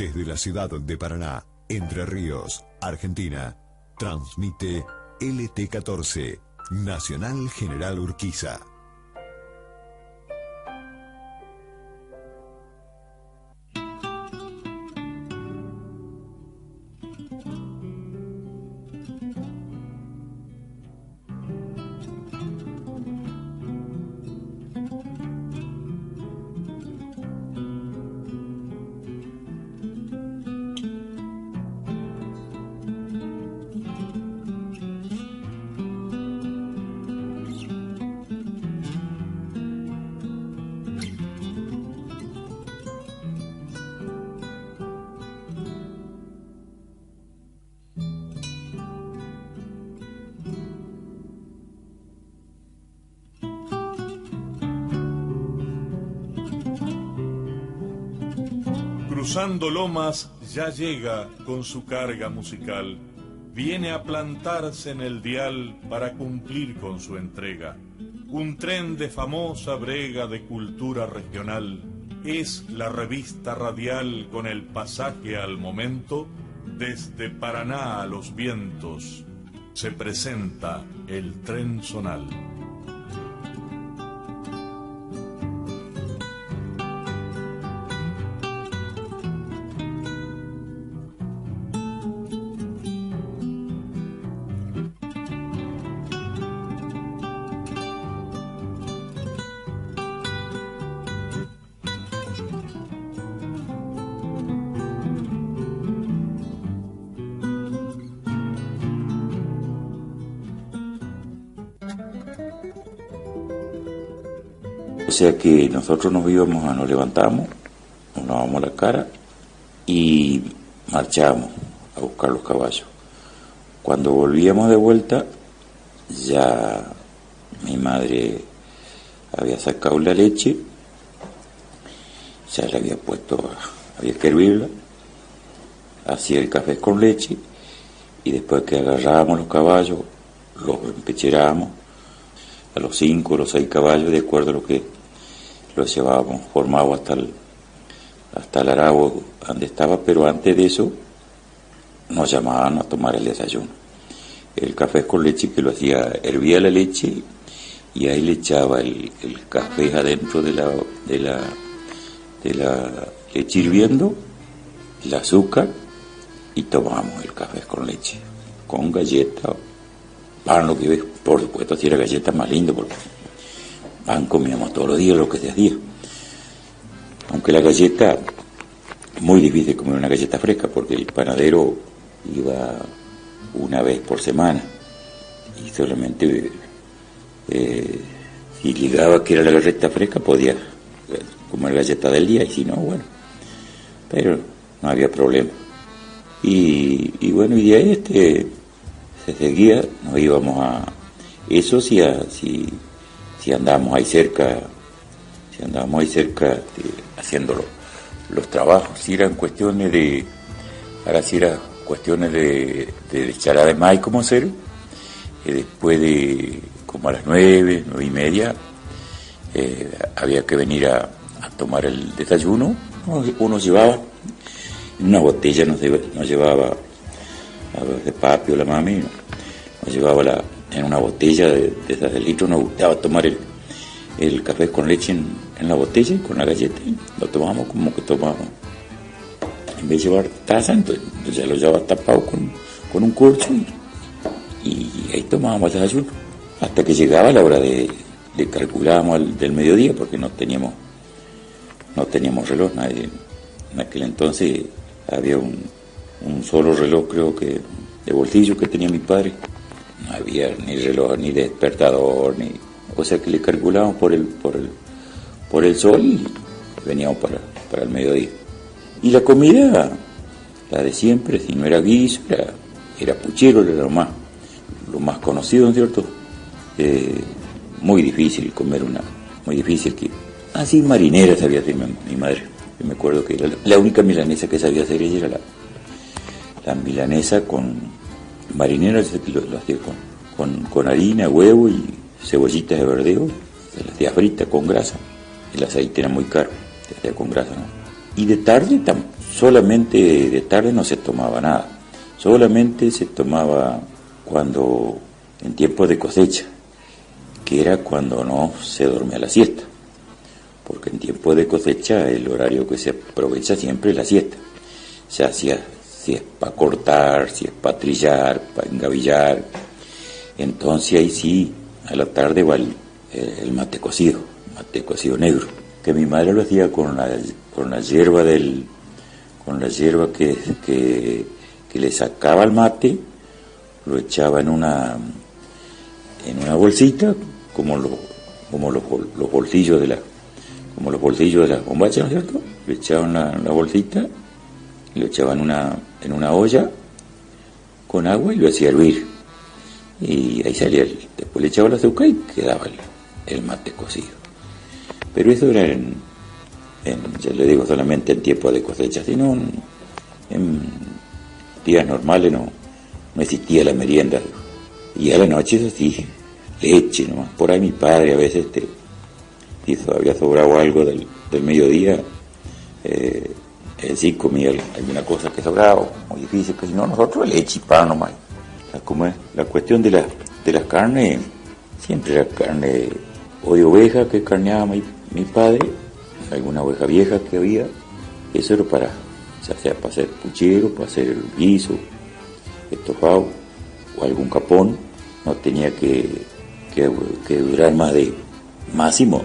Desde la ciudad de Paraná, Entre Ríos, Argentina, transmite LT14, Nacional General Urquiza. Ya llega con su carga musical. Viene a plantarse en el dial para cumplir con su entrega. Un tren de famosa brega de cultura regional. Es la revista radial con el pasaje al momento. Desde Paraná a los vientos se presenta el tren zonal. Sea que nosotros nos íbamos, nos levantamos, nos lavamos la cara y marchábamos a buscar los caballos. Cuando volvíamos de vuelta, ya mi madre había sacado la leche, ya le había puesto, había que hervirla, hacía el café con leche y después que agarrábamos los caballos, los empecherábamos a los cinco o los seis caballos de acuerdo a lo que lo llevábamos formado hasta el, hasta el arabo donde estaba, pero antes de eso nos llamaban a tomar el desayuno. El café con leche que lo hacía, hervía la leche y ahí le echaba el, el café adentro de la, de la, de la leche hirviendo, el azúcar y tomamos el café con leche, con galleta, pan, lo que ves, por supuesto, si era galleta más lindo porque comíamos todos los días lo que se hacía. Aunque la galleta, muy difícil comer una galleta fresca porque el panadero iba una vez por semana y solamente eh, si ligaba que era la galleta fresca podía comer galleta del día y si no, bueno, pero no había problema. Y, bueno, y de ahí este, se seguía, nos íbamos a, eso sí, a, si si andábamos ahí cerca, si andábamos ahí cerca este, haciendo los trabajos, si eran cuestiones de, ahora si eran cuestiones de, de, charla de maíz como hacer, y después de como a las nueve, nueve y media, eh, había que venir a, tomar el desayuno, uno, llevaba una botella, nos, llevaba a de papi o la mami, nos llevaba la, en una botella de, de esas de litro, nos gustaba tomar el, el café con leche en, la botella, con la galleta, lo tomamos como que tomamos. En vez de llevar taza, entonces, ya lo llevaba tapado con, con un corcho y, ahí tomábamos el. Hasta que llegaba la hora de, de calculábamos el, del mediodía, porque no teníamos, no teníamos reloj, nadie, en aquel entonces había un solo reloj, creo que de bolsillo que tenía mi padre no había ni reloj, ni despertador, ni... O sea que le calculábamos por el, por el, por el sol y veníamos para, para el mediodía. Y la comida, la de siempre, si no era guiso, era, puchero, era lo más, lo más conocido, ¿no es cierto? Eh, muy difícil comer una, muy difícil que... Así marinera sabía hacer mi, mi madre. Me acuerdo que la, la, única milanesa que sabía hacer ella era la, la milanesa con marinera lo, lo hacía con, con, con, harina, huevo y cebollitas de verdeo, las hacía frita con grasa, el aceite era muy caro, hacía con grasa. Y de tarde, tam, solamente de tarde no se tomaba nada, solamente se tomaba cuando en tiempo de cosecha, que era cuando no se dormía la siesta, porque en tiempo de cosecha el horario que se aprovecha siempre es la siesta, se hacía si es para cortar, si es para trillar, para engavillar, entonces ahí sí, a la tarde va el, mate cocido, mate cocido negro, que mi madre lo hacía con la, con la hierba del, con la hierba que, que, le sacaba el mate, lo echaba en una, en una bolsita, como, lo, como los, bolsillos de la, como los bolsillos de la bombacha, ¿no es cierto? Le echaba en la, bolsita, lo echaba en una, en una olla con agua y lo hacía hervir y ahí salía el, después le echaba el azúcar y quedaba el, mate cocido. Pero eso era en, ya le digo, solamente en tiempo de cosecha, sino en, días normales no, no existía la merienda. Y a la noche eso sí, leche nomás. Por ahí mi padre a veces te, si había sobrado algo del, mediodía, eh, sí comía alguna cosa que sobraba, muy difícil, pero si no, nosotros leche y pan nomás como es la cuestión de la, de las carnes, siempre era carne o de oveja que carneaba mi, mi padre, alguna oveja vieja que había, eso era para, ya sea para hacer puchero, para hacer guiso, estofado o algún capón, no tenía que, que, durar más de máximo,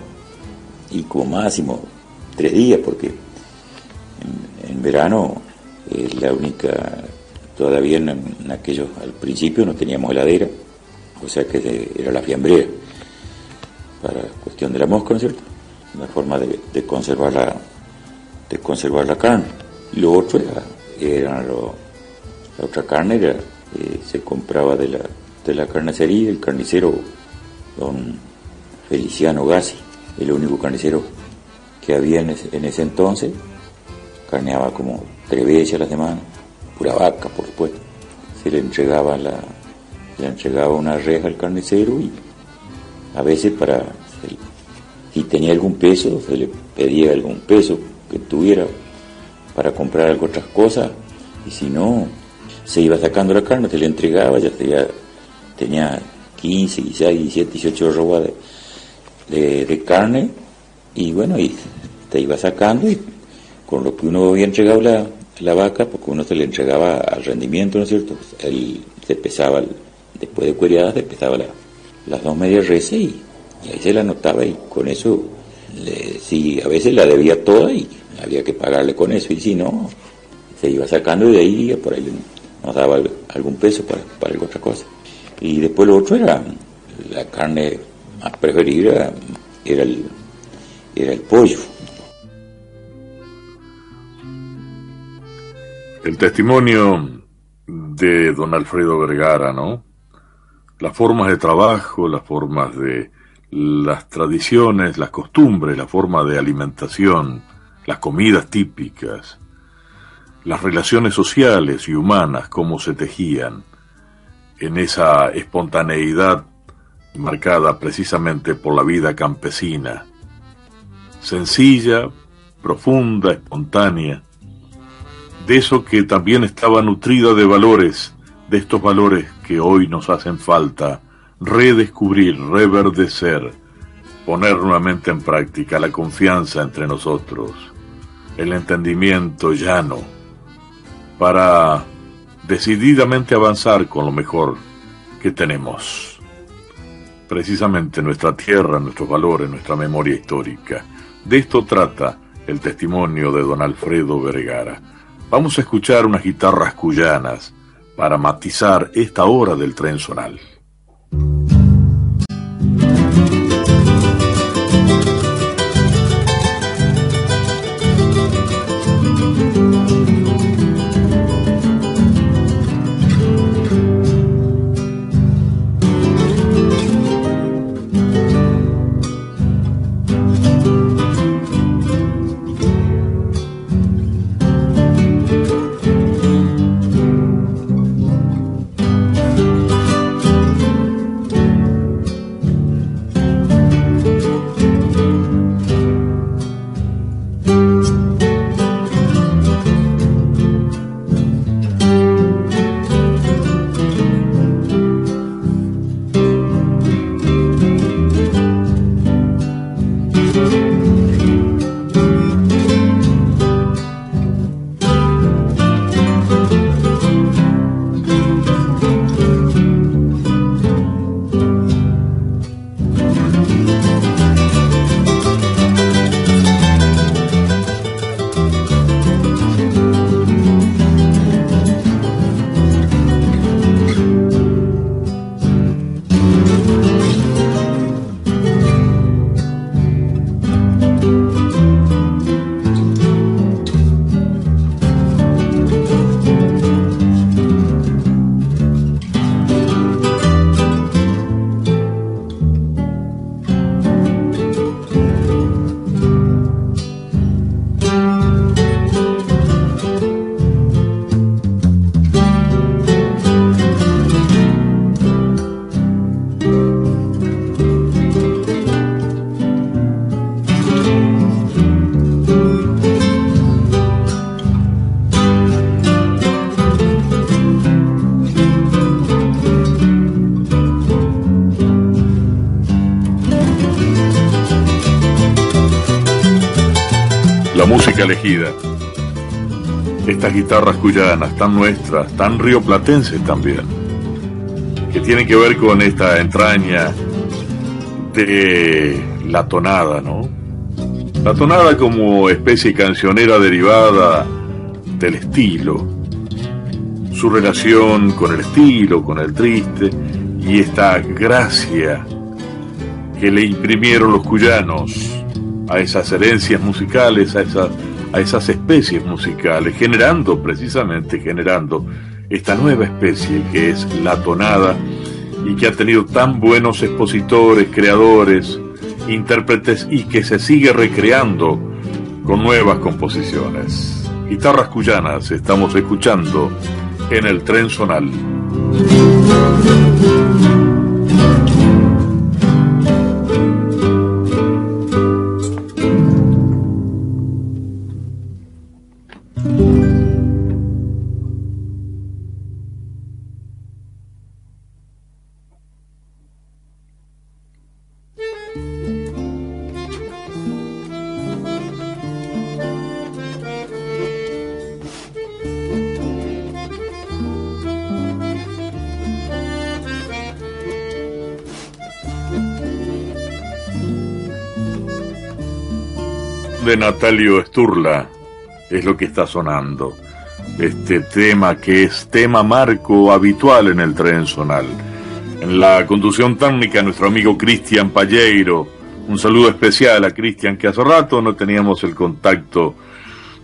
y como máximo tres días, porque en, en verano es la única Todavía en, aquellos, al principio no teníamos heladera, o sea que era la fiambrera, para cuestión de la mosca, ¿no es cierto? Una forma de, conservar la, de conservar la carne. Lo otro era, la otra carne era, eh, se compraba de la, de la carnicería, el carnicero don Feliciano Gassi, el único carnicero que había en en ese entonces, carneaba como tres veces a la semana pura vaca, por supuesto. Se le entregaba la, le entregaba una reja al carnicero y a veces para, si tenía algún peso, se le pedía algún peso que tuviera para comprar algo otras cosas y si no, se iba sacando la carne, se le entregaba, ya tenía, tenía 15, 16, 17, 18 robas de, de, carne y bueno, y te iba sacando y con lo que uno había entregado la, la vaca, porque uno se le entregaba al rendimiento, ¿no es cierto? Él se pesaba, después de cueriadas, se pesaba las dos medias reses y, ahí se la anotaba y con eso, le, si a veces la debía toda y había que pagarle con eso y si no, se iba sacando de ahí y por ahí nos daba algún peso para, para otra cosa. Y después lo otro era la carne más preferida, era el, era el pollo El testimonio de don Alfredo Vergara, ¿no? Las formas de trabajo, las formas de las tradiciones, las costumbres, la forma de alimentación, las comidas típicas, las relaciones sociales y humanas, cómo se tejían en esa espontaneidad marcada precisamente por la vida campesina, sencilla, profunda, espontánea, de eso que también estaba nutrida de valores, de estos valores que hoy nos hacen falta, redescubrir, reverdecer, poner nuevamente en práctica la confianza entre nosotros, el entendimiento llano, para decididamente avanzar con lo mejor que tenemos. Precisamente nuestra tierra, nuestros valores, nuestra memoria histórica. De esto trata el testimonio de don Alfredo Vergara. Vamos a escuchar unas guitarras cuyanas para matizar esta hora del tren zonal. Elegida. Estas guitarras cuyanas, tan nuestras, tan rioplatenses también, que tienen que ver con esta entraña de la tonada, ¿no? La tonada como especie cancionera derivada del estilo, su relación con el estilo, con el triste y esta gracia que le imprimieron los cuyanos a esas herencias musicales, a esas, a esas especies musicales, generando precisamente, generando esta nueva especie que es la tonada y que ha tenido tan buenos expositores, creadores, intérpretes y que se sigue recreando con nuevas composiciones. Guitarras cuyanas estamos escuchando en el tren zonal. Natalio Sturla es lo que está sonando. Este tema que es tema marco habitual en el tren zonal. En la conducción técnica, nuestro amigo Cristian Palleiro. Un saludo especial a Cristian, que hace rato no teníamos el contacto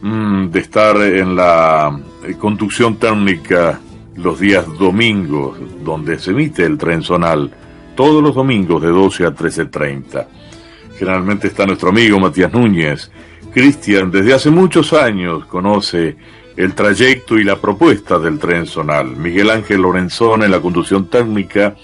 mm, de estar en la eh, conducción técnica los días domingos, donde se emite el tren zonal, todos los domingos de 12 a 13.30. Generalmente está nuestro amigo Matías Núñez. Cristian, desde hace muchos años, conoce el trayecto y la propuesta del tren zonal. Miguel Ángel Lorenzón en la conducción técnica.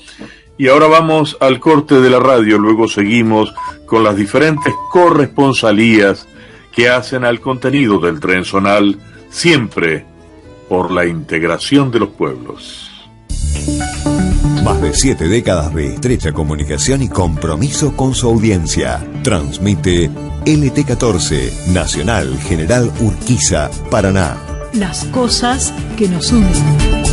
Y ahora vamos al corte de la radio, luego seguimos con las diferentes corresponsalías que hacen al contenido del tren zonal, siempre por la integración de los pueblos. Más de siete décadas de estrecha comunicación y compromiso con su audiencia. Transmite LT14, Nacional General Urquiza, Paraná. Las cosas que nos unen.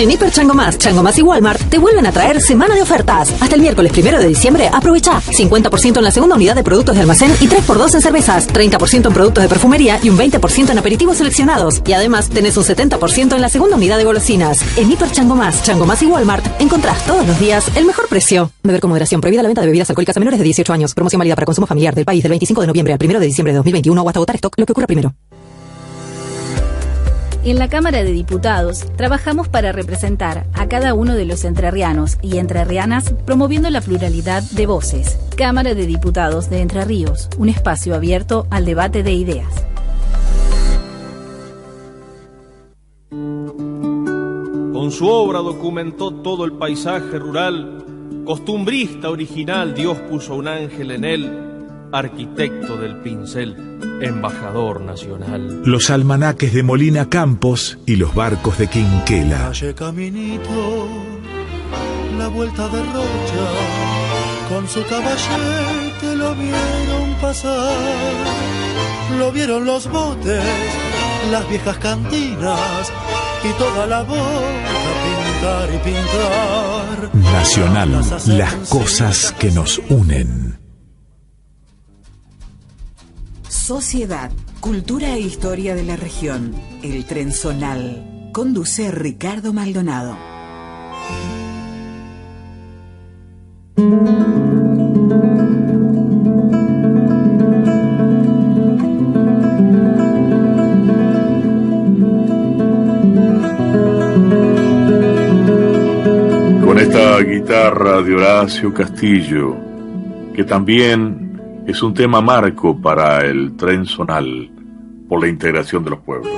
En Hiper Chango Más, Chango Más y Walmart te vuelven a traer semana de ofertas. Hasta el miércoles primero de diciembre, aprovecha 50% en la segunda unidad de productos de almacén y 3x2 en cervezas, 30% en productos de perfumería y un 20% en aperitivos seleccionados. Y además tenés un 70% en la segunda unidad de golosinas. En Hiper Chango Más, Chango Más y Walmart encontrás todos los días el mejor precio. Beber con moderación. Prohibida la venta de bebidas alcohólicas a menores de 18 años. Promoción válida para consumo familiar del país del 25 de noviembre al 1 de diciembre de 2021 o hasta votar stock lo que ocurra primero. En la Cámara de Diputados trabajamos para representar a cada uno de los entrerrianos y entrerrianas promoviendo la pluralidad de voces. Cámara de Diputados de Entre Ríos, un espacio abierto al debate de ideas. Con su obra documentó todo el paisaje rural, costumbrista original, Dios puso un ángel en él arquitecto del pincel, embajador nacional. Los almanaques de Molina Campos y los barcos de Quinquela. Calle Caminito, la vuelta de Rocha, con su caballete lo vieron pasar, lo vieron los botes, las viejas cantinas y toda la boca pintar y pintar. Nacional, las cosas que nos unen. Sociedad, Cultura e Historia de la Región. El Tren Zonal. Conduce Ricardo Maldonado. Con esta guitarra de Horacio Castillo, que también es un tema marco para el tren zonal por la integración de los pueblos.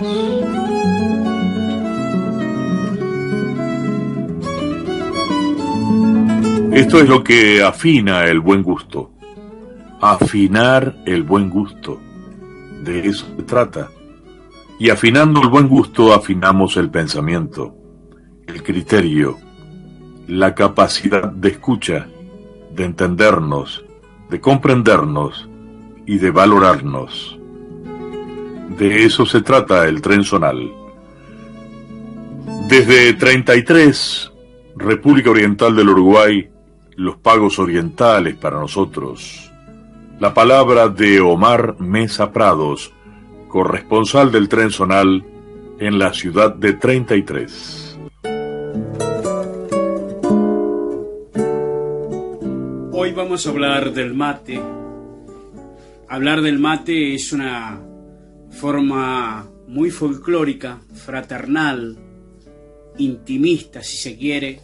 Esto es lo que afina el buen gusto. Afinar el buen gusto. De eso se trata. Y afinando el buen gusto afinamos el pensamiento, el criterio, la capacidad de escucha, de entendernos, de comprendernos y de valorarnos. De eso se trata el tren zonal. Desde 33, República Oriental del Uruguay, los pagos orientales para nosotros. La palabra de Omar Mesa Prados, corresponsal del tren zonal en la ciudad de 33. Hoy vamos a hablar del mate. Hablar del mate es una forma muy folclórica, fraternal, intimista, si se quiere,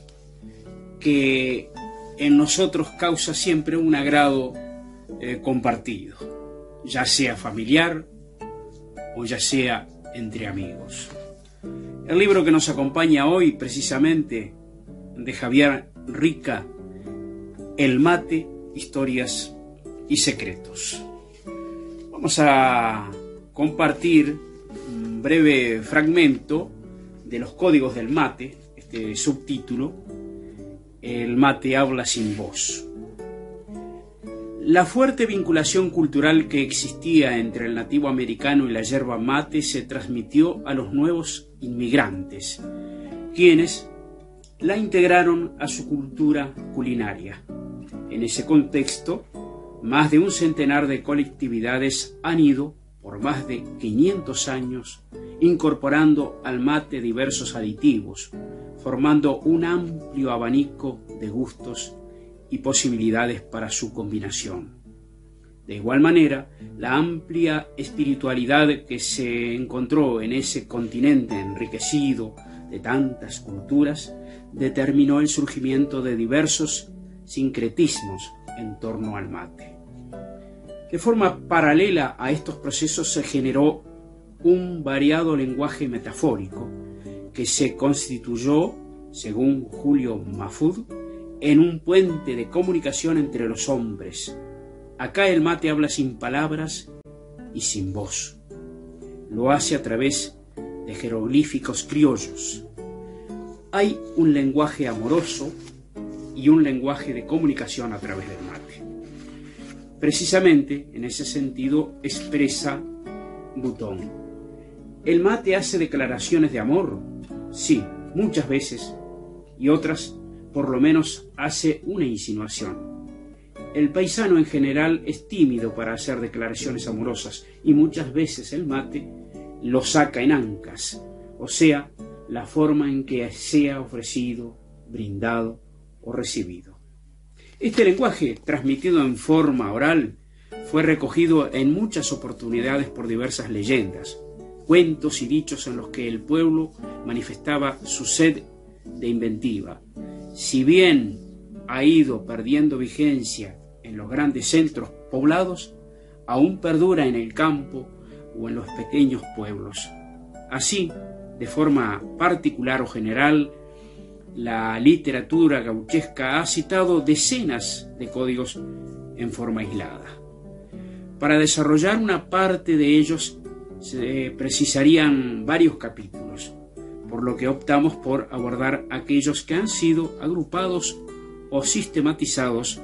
que en nosotros causa siempre un agrado eh, compartido, ya sea familiar o ya sea entre amigos. El libro que nos acompaña hoy, precisamente, de Javier Rica, El mate, historias y secretos. Vamos a compartir un breve fragmento de los códigos del mate, este subtítulo, El mate habla sin voz. La fuerte vinculación cultural que existía entre el nativo americano y la yerba mate se transmitió a los nuevos inmigrantes, quienes la integraron a su cultura culinaria. En ese contexto, más de un centenar de colectividades han ido, por más de 500 años, incorporando al mate diversos aditivos, formando un amplio abanico de gustos y posibilidades para su combinación. De igual manera, la amplia espiritualidad que se encontró en ese continente enriquecido de tantas culturas determinó el surgimiento de diversos sincretismos en torno al mate. De forma paralela a estos procesos se generó un variado lenguaje metafórico que se constituyó, según Julio Mafud, en un puente de comunicación entre los hombres. Acá el mate habla sin palabras y sin voz. Lo hace a través de jeroglíficos criollos. Hay un lenguaje amoroso y un lenguaje de comunicación a través del mate. Precisamente en ese sentido expresa Butón. ¿El mate hace declaraciones de amor? Sí, muchas veces. Y otras, por lo menos, hace una insinuación. El paisano en general es tímido para hacer declaraciones amorosas y muchas veces el mate lo saca en ancas, o sea, la forma en que sea ofrecido, brindado o recibido. Este lenguaje, transmitido en forma oral, fue recogido en muchas oportunidades por diversas leyendas, cuentos y dichos en los que el pueblo manifestaba su sed de inventiva. Si bien ha ido perdiendo vigencia en los grandes centros poblados, aún perdura en el campo o en los pequeños pueblos. Así, de forma particular o general, la literatura gauchesca ha citado decenas de códigos en forma aislada. Para desarrollar una parte de ellos se precisarían varios capítulos, por lo que optamos por abordar aquellos que han sido agrupados o sistematizados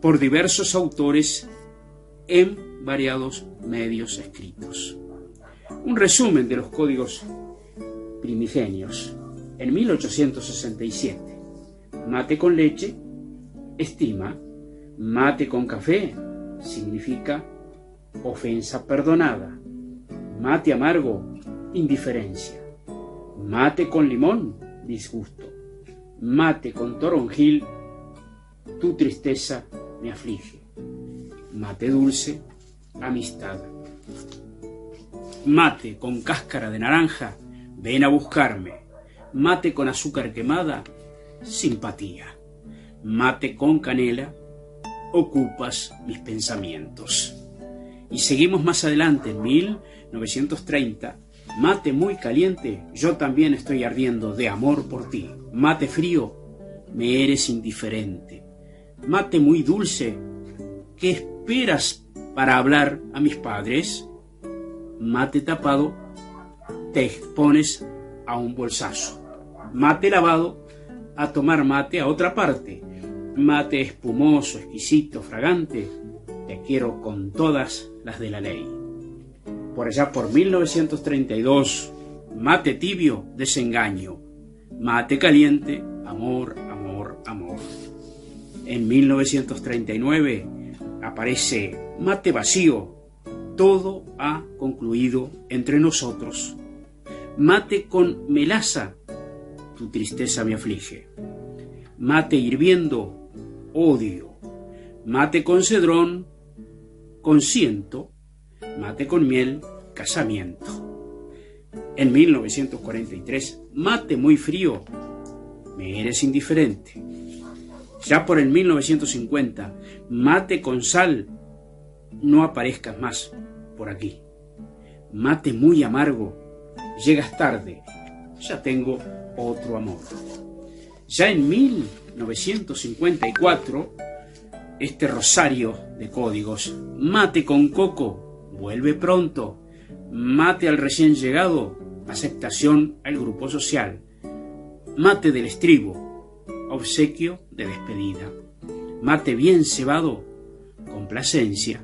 por diversos autores en variados medios escritos. Un resumen de los códigos primigenios. En 1867, mate con leche, estima, mate con café, significa ofensa perdonada, Mate amargo, indiferencia. Mate con limón, disgusto. Mate con toronjil, tu tristeza me aflige. Mate dulce, amistad. Mate con cáscara de naranja, ven a buscarme. Mate con azúcar quemada, simpatía. Mate con canela, ocupas mis pensamientos. Y seguimos más adelante, en 1930, mate muy caliente, yo también estoy ardiendo de amor por ti. Mate frío, me eres indiferente. Mate muy dulce, ¿qué esperas para hablar a mis padres? Mate tapado, te expones a un bolsazo. Mate lavado, a tomar mate a otra parte. Mate espumoso, exquisito, fragante, te quiero con todas las de la ley. Por allá por 1932, mate tibio, desengaño. Mate caliente, amor, amor, amor. En 1939 aparece mate vacío, todo ha concluido entre nosotros. Mate con melaza, tu tristeza me aflige. Mate hirviendo, odio. Mate con cedrón, consiento. Mate con miel, casamiento. En 1943, mate muy frío, me eres indiferente. Ya por el 1950, mate con sal, no aparezcas más por aquí. Mate muy amargo, llegas tarde, ya tengo otro amor. Ya en 1954, este rosario de códigos, mate con coco, vuelve pronto, mate al recién llegado, aceptación al grupo social, mate del estribo, obsequio de despedida, mate bien cebado, complacencia,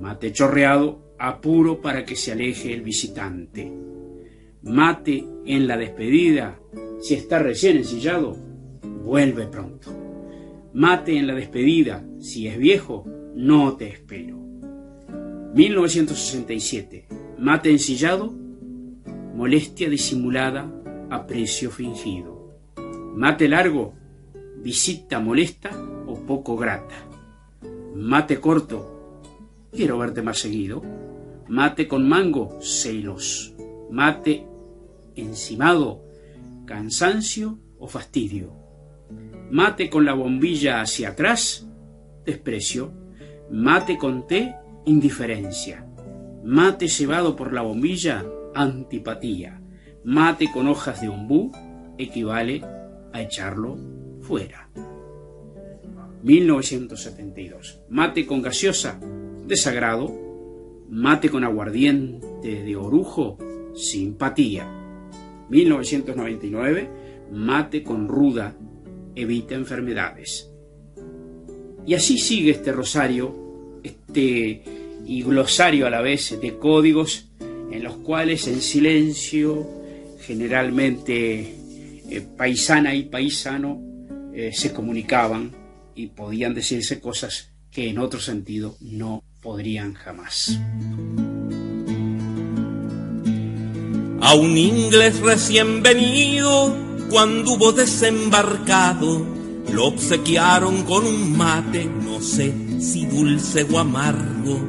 mate chorreado, apuro para que se aleje el visitante, mate en la despedida, si está recién ensillado, vuelve pronto. Mate en la despedida, si es viejo, no te espero. 1967. Mate ensillado, molestia disimulada, aprecio fingido. Mate largo, visita molesta o poco grata. Mate corto, quiero verte más seguido. Mate con mango, celos. Mate encimado, cansancio o fastidio. Mate con la bombilla hacia atrás, desprecio. Mate con té, indiferencia. Mate cebado por la bombilla, antipatía. Mate con hojas de ombú equivale a echarlo fuera. 1972. Mate con gaseosa, desagrado. Mate con aguardiente de orujo, simpatía. 1999, mate con ruda, evita enfermedades. Y así sigue este rosario, este y glosario a la vez de códigos en los cuales en silencio, generalmente eh, paisana y paisano, eh, se comunicaban y podían decirse cosas que en otro sentido no podrían jamás. A un inglés recién venido, cuando hubo desembarcado, lo obsequiaron con un mate, no sé si dulce o amargo.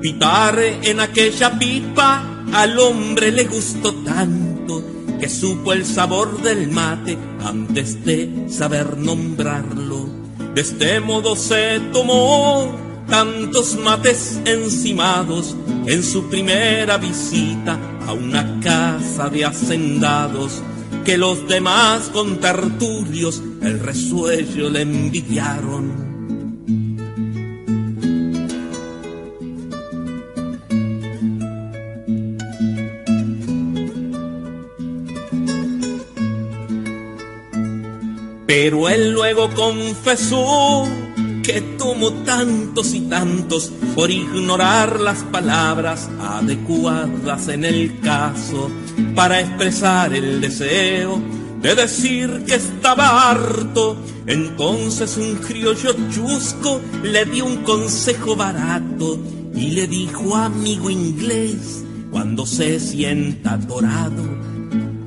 Pitar en aquella pipa al hombre le gustó tanto que supo el sabor del mate antes de saber nombrarlo. De este modo se tomó tantos mates encimados en su primera visita a una casa de hacendados que los demás con tertulios el resuello le envidiaron. Pero él luego confesó que tomó tantos y tantos por ignorar las palabras adecuadas en el caso para expresar el deseo de decir que estaba harto. Entonces un criollo chusco le dio un consejo barato y le dijo amigo inglés cuando se sienta atorado,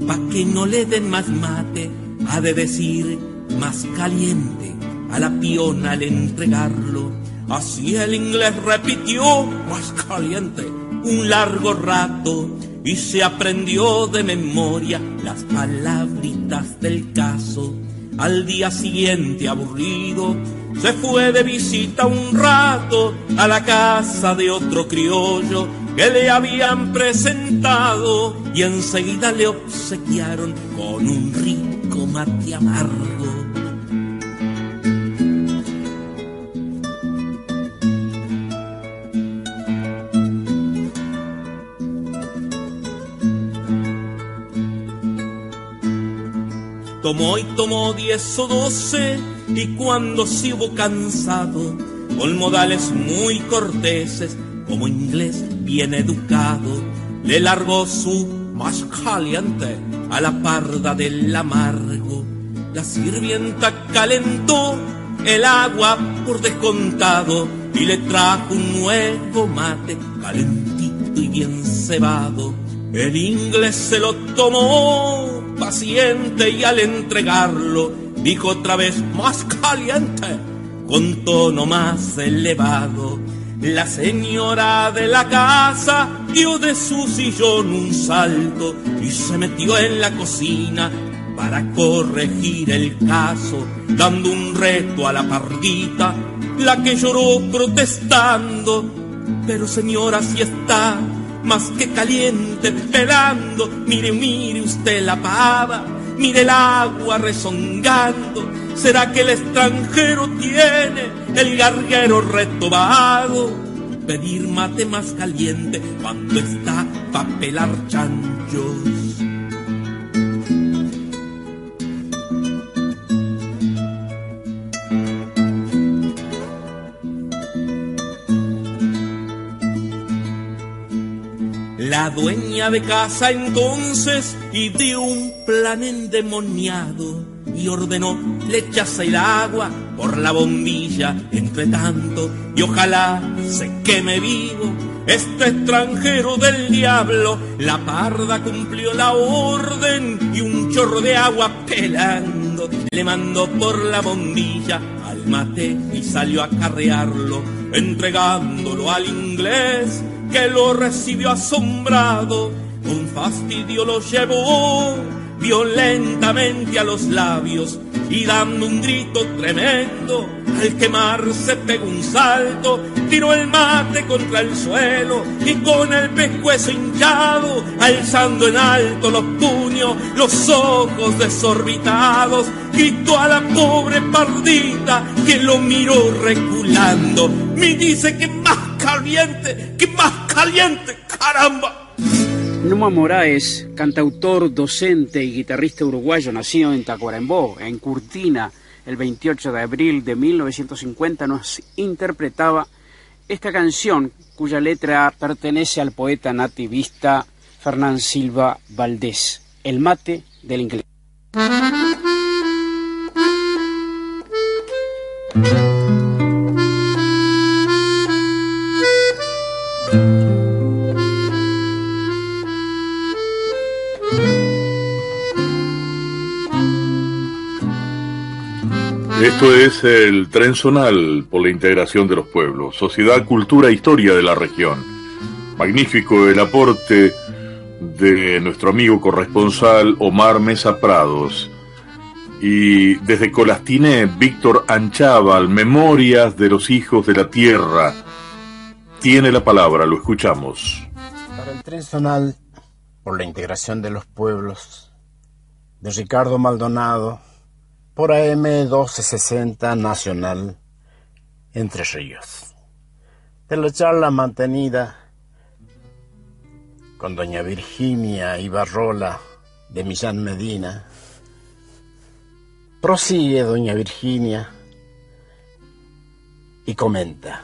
pa' que no le den más mate, ha de decir más caliente a la piona al entregarlo. Así el inglés repitió, más caliente, un largo rato y se aprendió de memoria las palabritas del caso. Al día siguiente, aburrido, se fue de visita un rato a la casa de otro criollo que le habían presentado y enseguida le obsequiaron con un rico mate amargo. Tomó y tomó diez o doce y cuando se hubo cansado con modales muy corteses, como inglés bien educado, le largó su más caliente a la parda del amargo. La sirvienta calentó el agua por descontado y le trajo un nuevo mate calentito y bien cebado. El inglés se lo tomó paciente y al entregarlo dijo otra vez más caliente con tono más elevado. La señora de la casa dio de su sillón un salto y se metió en la cocina para corregir el caso, dando un reto a la pardita, la que lloró protestando. Pero señora, si está más que caliente, pelando, mire, mire usted la pava, mire el agua rezongando. ¿Será que el extranjero tiene el garguero retobado? Pedir mate más caliente cuando está pa' pelar chanchos. La dueña de casa entonces dio un plan endemoniado y ordenó le echase el agua por la bombilla entre tanto y ojalá se queme vivo este extranjero del diablo. La parda cumplió la orden y un chorro de agua pelando le mandó por la bombilla al mate y salió a carrearlo entregándolo al inglés que lo recibió asombrado, con fastidio lo llevó violentamente a los labios y dando un grito tremendo, al quemarse pegó un salto, tiró el mate contra el suelo y con el pescuezo hinchado, alzando en alto los puños, los ojos desorbitados, gritó a la pobre pardita que lo miró reculando. Me dice que más caliente, que más caliente, caramba. Numa Moraes, cantautor, docente y guitarrista uruguayo, nacido en Tacuarembó, en Curtina, el 28 de abril de 1950, nos interpretaba esta canción cuya letra pertenece al poeta nativista Fernán Silva Valdés, El mate del inglés. Esto es el Tren Zonal por la integración de los pueblos, sociedad, cultura e historia de la región. Magnífico el aporte de nuestro amigo corresponsal Omar Mesa Prados. Y desde Colastine, Víctor Anchaval, Memorias de los Hijos de la Tierra. Tiene la palabra, lo escuchamos. Para el Tren Zonal por la integración de los pueblos, de Ricardo Maldonado, por AM 1260 Nacional Entre Ríos. De la charla mantenida con doña Virginia Ibarrola de Millán Medina, prosigue doña Virginia y comenta.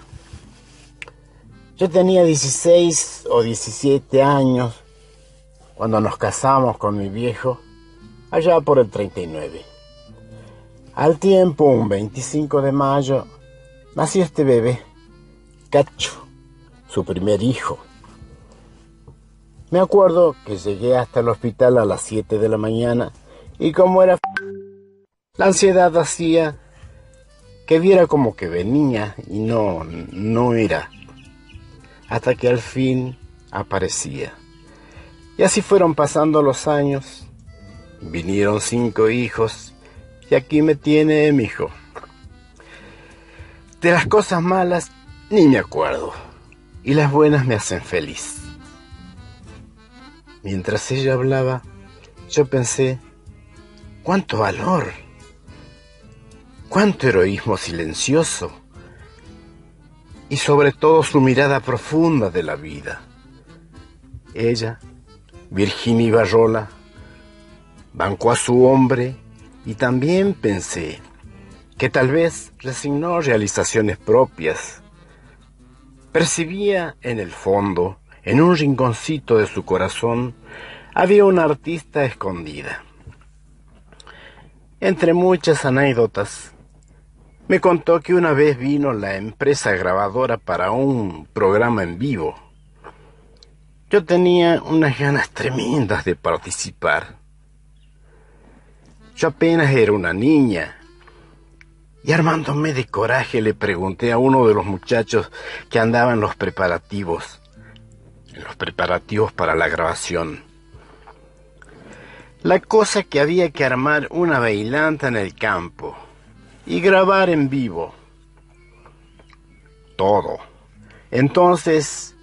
Yo tenía 16 o 17 años cuando nos casamos con mi viejo, allá por el 39. Al tiempo, un 25 de mayo, nació este bebé, Cacho, su primer hijo. Me acuerdo que llegué hasta el hospital a las 7 de la mañana y como era... La ansiedad hacía que viera como que venía y no, no era. Hasta que al fin aparecía. Y así fueron pasando los años. Vinieron cinco hijos y aquí me tiene mi hijo. De las cosas malas ni me acuerdo. Y las buenas me hacen feliz. Mientras ella hablaba, yo pensé, cuánto valor, cuánto heroísmo silencioso y sobre todo su mirada profunda de la vida. Ella, Virginia Barrola, bancó a su hombre y también pensé, que tal vez resignó realizaciones propias. Percibía en el fondo, en un rinconcito de su corazón, había una artista escondida. Entre muchas anécdotas, me contó que una vez vino la empresa grabadora para un programa en vivo. Yo tenía unas ganas tremendas de participar. Yo apenas era una niña. Y armándome de coraje le pregunté a uno de los muchachos que andaba en los preparativos, en los preparativos para la grabación. La cosa que había que armar una bailanta en el campo y grabar en vivo. Todo. Entonces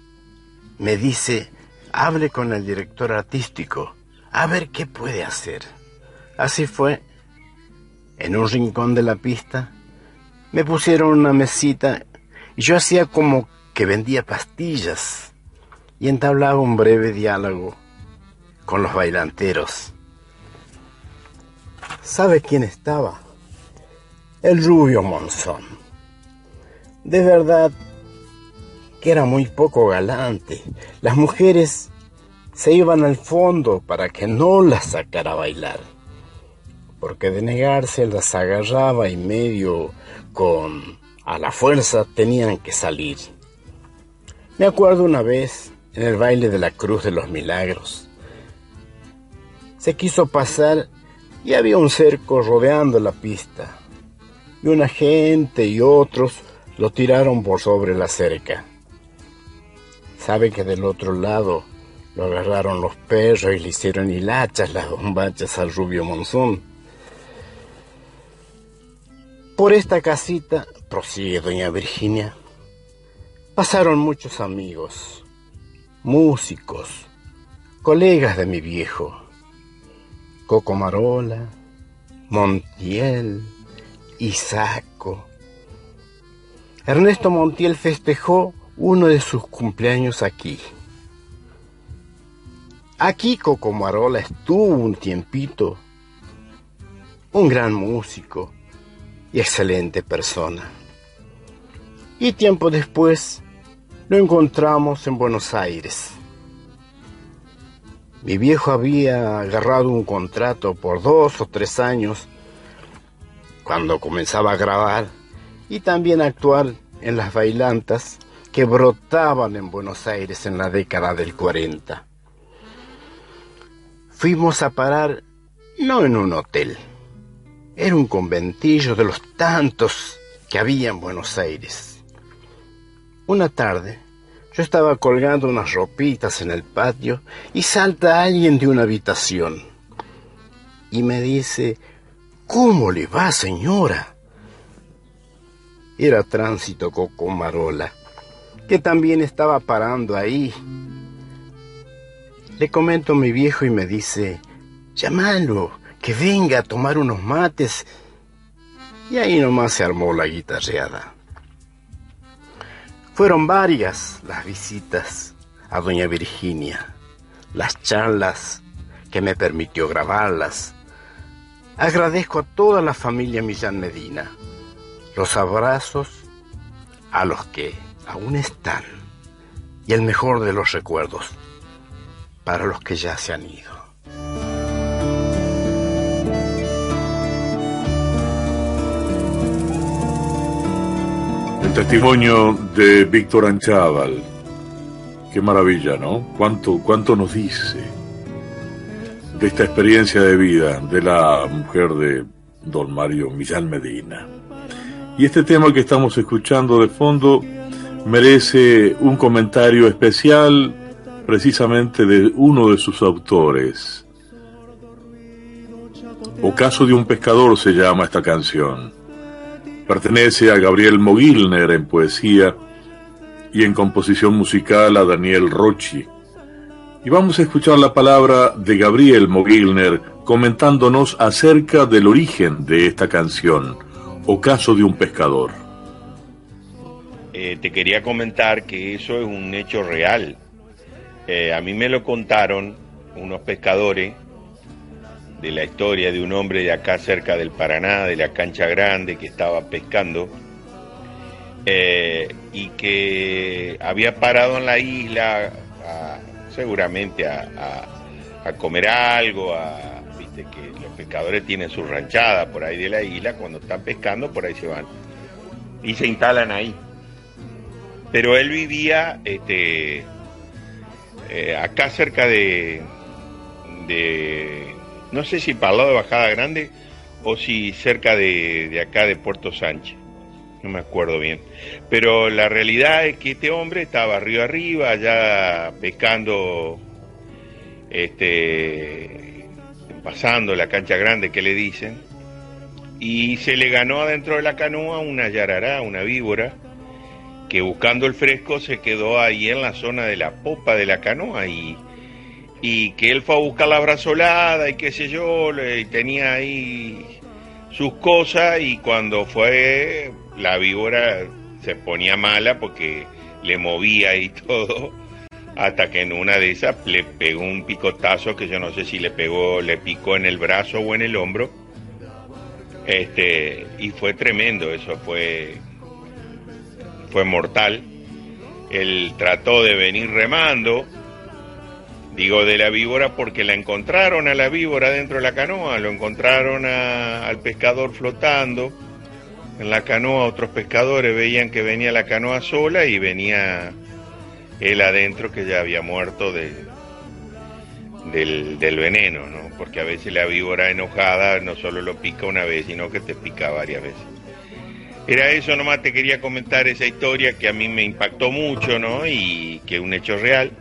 me dice, hable con el director artístico, a ver qué puede hacer. Así fue. En un rincón de la pista me pusieron una mesita y yo hacía como que vendía pastillas y entablaba un breve diálogo con los bailanteros. ¿Sabe quién estaba? el rubio Monzón. De verdad que era muy poco galante. Las mujeres se iban al fondo para que no las sacara a bailar, porque de negarse las agarraba y medio con a la fuerza tenían que salir. Me acuerdo una vez en el baile de la Cruz de los Milagros. Se quiso pasar y había un cerco rodeando la pista y una gente y otros lo tiraron por sobre la cerca. Sabe que del otro lado lo agarraron los perros y le hicieron hilachas las bombachas al rubio monzón. Por esta casita, prosigue doña Virginia, pasaron muchos amigos, músicos, colegas de mi viejo, Coco Marola, Montiel, Isaco. Ernesto Montiel festejó uno de sus cumpleaños aquí. Aquí Cocomarola estuvo un tiempito, un gran músico excelente persona. Y tiempo después lo encontramos en Buenos Aires. Mi viejo había agarrado un contrato por dos o tres años cuando comenzaba a grabar y también a actuar en las bailantas que brotaban en Buenos Aires en la década del 40. Fuimos a parar no en un hotel, era un conventillo de los tantos que había en Buenos Aires. Una tarde, yo estaba colgando unas ropitas en el patio y salta alguien de una habitación y me dice, ¿Cómo le va, señora? Era Tránsito Cocomarola, que también estaba parando ahí. Le comento a mi viejo y me dice, llámalo, que venga a tomar unos mates. Y ahí nomás se armó la guitarreada. Fueron varias las visitas a doña Virginia, las charlas que me permitió grabarlas, Agradezco a toda la familia Millán Medina los abrazos a los que aún están y el mejor de los recuerdos para los que ya se han ido. Testimonio de Víctor Anchával. Qué maravilla, ¿no? ¿Cuánto, cuánto nos dice? de esta experiencia de vida de la mujer de don Mario Millán Medina. Y este tema que estamos escuchando de fondo merece un comentario especial precisamente de uno de sus autores. Ocaso de un pescador se llama esta canción. Pertenece a Gabriel Mogilner en poesía y en composición musical a Daniel Rochi y vamos a escuchar la palabra de Gabriel Mogilner comentándonos acerca del origen de esta canción, Ocaso de un pescador. Eh, te quería comentar que eso es un hecho real. Eh, a mí me lo contaron unos pescadores de la historia de un hombre de acá cerca del Paraná, de la cancha grande, que estaba pescando eh, y que había parado en la isla seguramente a, comer algo, viste que los pescadores tienen su ranchada por ahí de la isla, cuando están pescando por ahí se van y se instalan ahí. Pero él vivía este, eh, acá cerca de, no sé si para de Bajada Grande o si cerca de, de acá de Puerto Sánchez no me acuerdo bien. Pero la realidad es que este hombre estaba río arriba, allá pescando, este, pasando la cancha grande que le dicen, y se le ganó adentro de la canoa una yarará, una víbora, que buscando el fresco se quedó ahí en la zona de la popa de la canoa y, y que él fue a buscar la brazolada y qué sé yo, y tenía ahí sus cosas y cuando fue la víbora se ponía mala porque le movía y todo, hasta que en una de esas le pegó un picotazo que yo no sé si le pegó, le picó en el brazo o en el hombro. Este, y fue tremendo, eso fue fue mortal. Él trató de venir remando, digo de la víbora porque la encontraron a la víbora dentro de la canoa, lo encontraron al pescador flotando en la canoa otros pescadores veían que venía la canoa sola y venía él adentro que ya había muerto de, del, del, veneno, ¿no? Porque a veces la víbora enojada no solo lo pica una vez, sino que te pica varias veces. Era eso, nomás te quería comentar esa historia que a mí me impactó mucho, ¿no? Y que es un hecho real,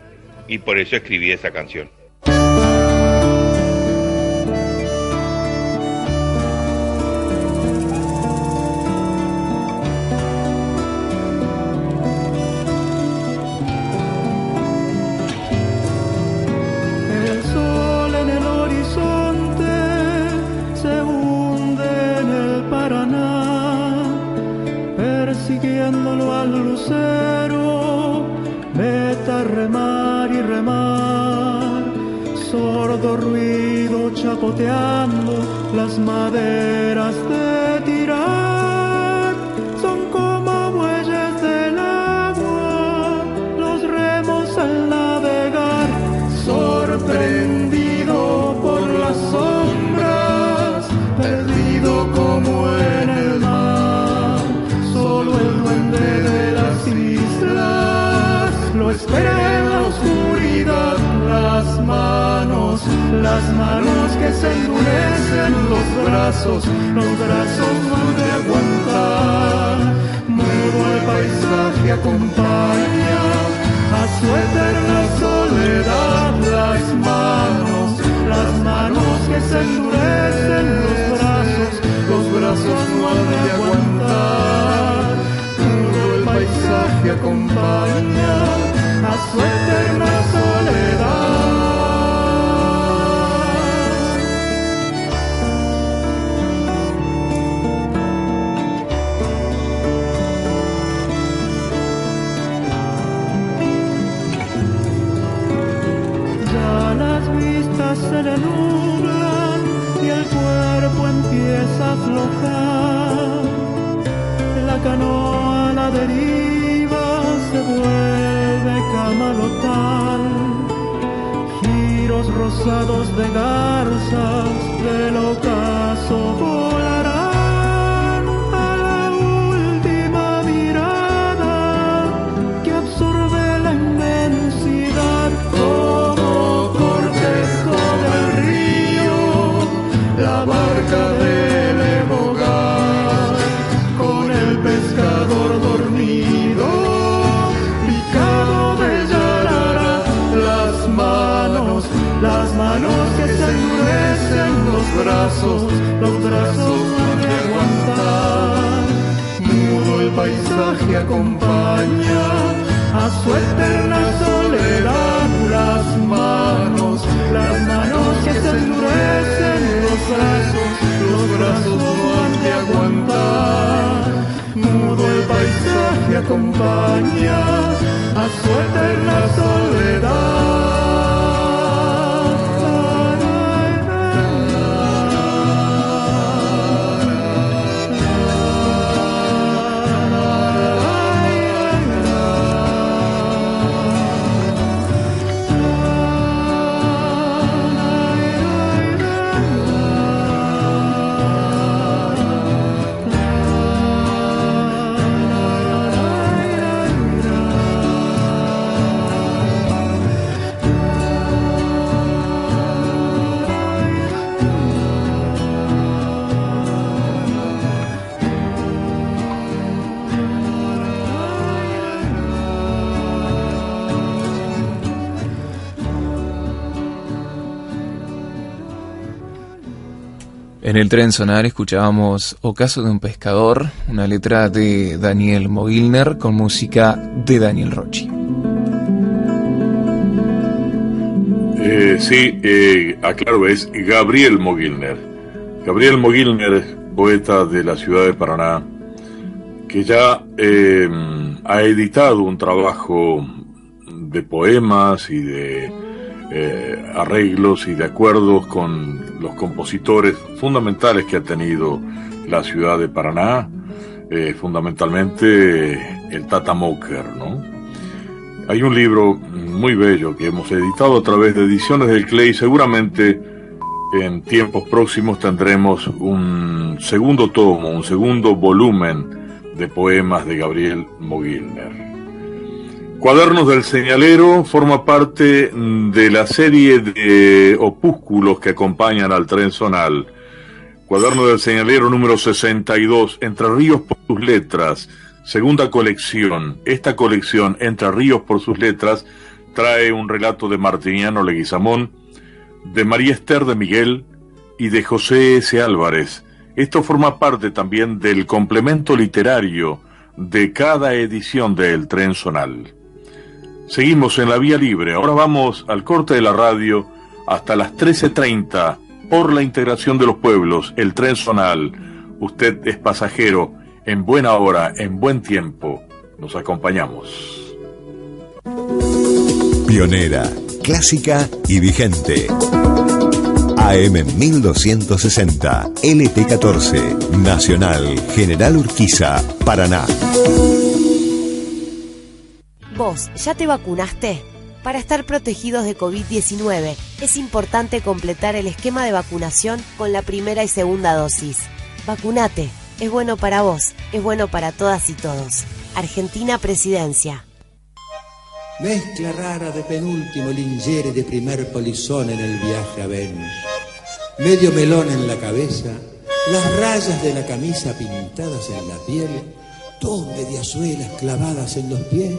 y por eso escribí esa canción. En el tren sonar escuchábamos Ocaso de un pescador, una letra de Daniel Mogilner con música de Daniel Rochi. Eh, sí, eh, aclaro, es Gabriel Mogilner. Gabriel Mogilner, poeta de la ciudad de Paraná, que ya eh, ha editado un trabajo de poemas y de eh, arreglos y de acuerdos con los compositores fundamentales que ha tenido la ciudad de Paraná, eh, fundamentalmente el Tata Moker, ¿no? Hay un libro muy bello que hemos editado a través de Ediciones del Clay, seguramente en tiempos próximos tendremos un segundo tomo, un segundo volumen de poemas de Gabriel Mogilner. Cuadernos del Señalero forma parte de la serie de opúsculos que acompañan al tren zonal. Cuaderno del Señalero número 62, Entre Ríos por sus letras, segunda colección. Esta colección, Entre Ríos por sus letras, trae un relato de Martiniano Leguizamón, de María Esther de Miguel y de José S. Álvarez. Esto forma parte también del complemento literario de cada edición de El Tren Zonal. Seguimos en la vía libre. Ahora vamos al corte de la radio hasta las 13.30 por la integración de los pueblos, el tren zonal. Usted es pasajero en buena hora, en buen tiempo. Nos acompañamos. Pionera, clásica y vigente. AM 1260, LT14, Nacional, General Urquiza, Paraná. ¿Vos ya te vacunaste? Para estar protegidos de COVID-19 es importante completar el esquema de vacunación con la primera y segunda dosis. Vacunate, es bueno para vos, es bueno para todas y todos. Argentina Presidencia. Mezcla rara de penúltimo lingere de primer polizón en el viaje a Venus. Medio melón en la cabeza, las rayas de la camisa pintadas en la piel, dos mediasuelas clavadas en los pies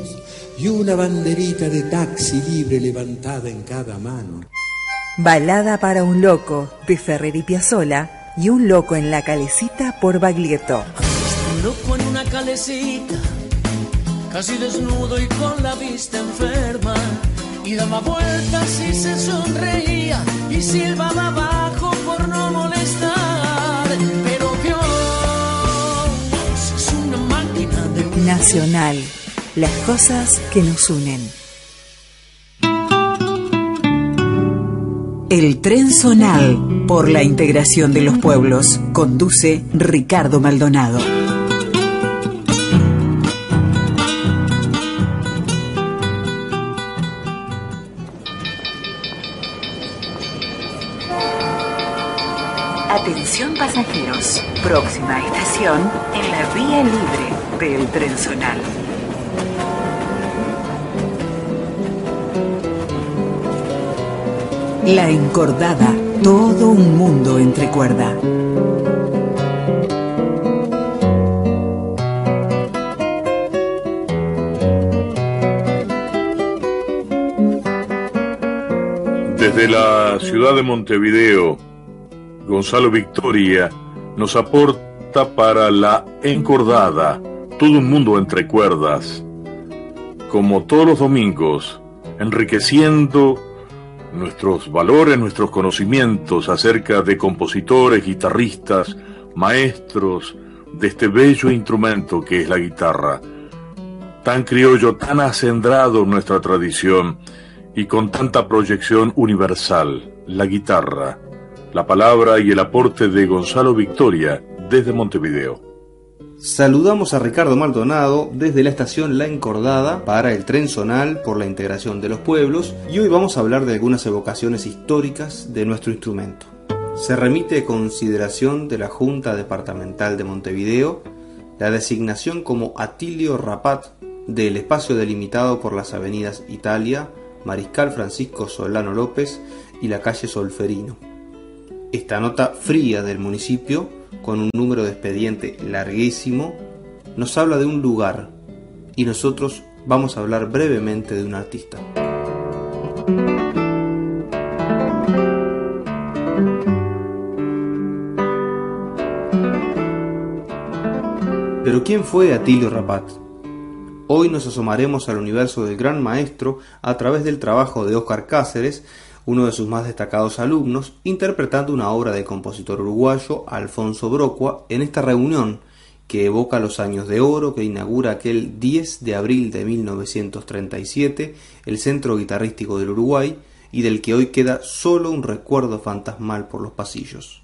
y una banderita de taxi libre levantada en cada mano. Balada para un loco de Ferrer y Piazzolla y un loco en la calecita por Baglietto. Un loco en una calecita, casi desnudo y con la vista enferma. Y daba vueltas y se sonreía y silbaba abajo por no molestar. Pero Dios es una máquina de... Nacional. Las cosas que nos unen. El tren zonal por la integración de los pueblos conduce Ricardo Maldonado. Atención pasajeros, próxima estación en la vía libre del tren zonal. La encordada, todo un mundo entre cuerda. Desde la ciudad de Montevideo, Gonzalo Victoria nos aporta para la encordada, todo un mundo entre cuerdas, como todos los domingos, enriqueciendo nuestros valores, nuestros conocimientos acerca de compositores, guitarristas, maestros de este bello instrumento que es la guitarra, tan criollo, tan acendrado en nuestra tradición y con tanta proyección universal, la guitarra, la palabra y el aporte de Gonzalo Victoria desde Montevideo. Saludamos a Ricardo Maldonado desde la estación La Encordada para el tren zonal por la integración de los pueblos y hoy vamos a hablar de algunas evocaciones históricas de nuestro instrumento. Se remite a consideración de la Junta Departamental de Montevideo la designación como Atilio Rapat del espacio delimitado por las avenidas Italia, Mariscal Francisco Solano López y la calle Solferino. Esta nota fría del municipio con un número de expediente larguísimo, nos habla de un lugar y nosotros vamos a hablar brevemente de un artista. Pero ¿quién fue Atilio Rapat? Hoy nos asomaremos al universo del gran maestro a través del trabajo de Óscar Cáceres, uno de sus más destacados alumnos, interpretando una obra del compositor uruguayo Alfonso Brocua en esta reunión que evoca los años de oro que inaugura aquel 10 de abril de 1937 el Centro Guitarrístico del Uruguay y del que hoy queda solo un recuerdo fantasmal por los pasillos.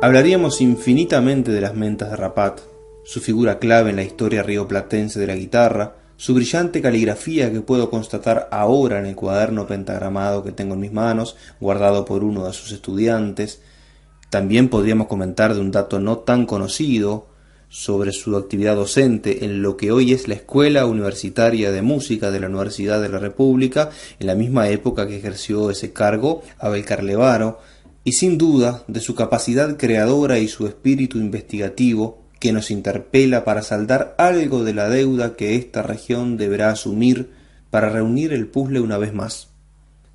Hablaríamos infinitamente de las mentas de Rapat, su figura clave en la historia rioplatense de la guitarra, su brillante caligrafía que puedo constatar ahora en el cuaderno pentagramado que tengo en mis manos, guardado por uno de sus estudiantes. También podríamos comentar de un dato no tan conocido sobre su actividad docente en lo que hoy es la Escuela Universitaria de Música de la Universidad de la República, en la misma época que ejerció ese cargo Abel Carlevaro, y sin duda de su capacidad creadora y su espíritu investigativo que nos interpela para saldar algo de la deuda que esta región deberá asumir para reunir el puzzle una vez más.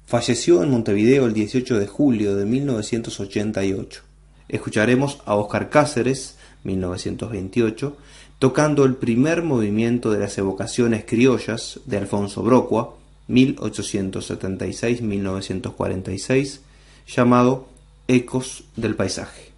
Falleció en Montevideo el 18 de julio de 1988. Escucharemos a Oscar Cáceres, 1928, tocando el primer movimiento de las evocaciones criollas de Alfonso Brocua, 1876-1946, llamado Ecos del Paisaje.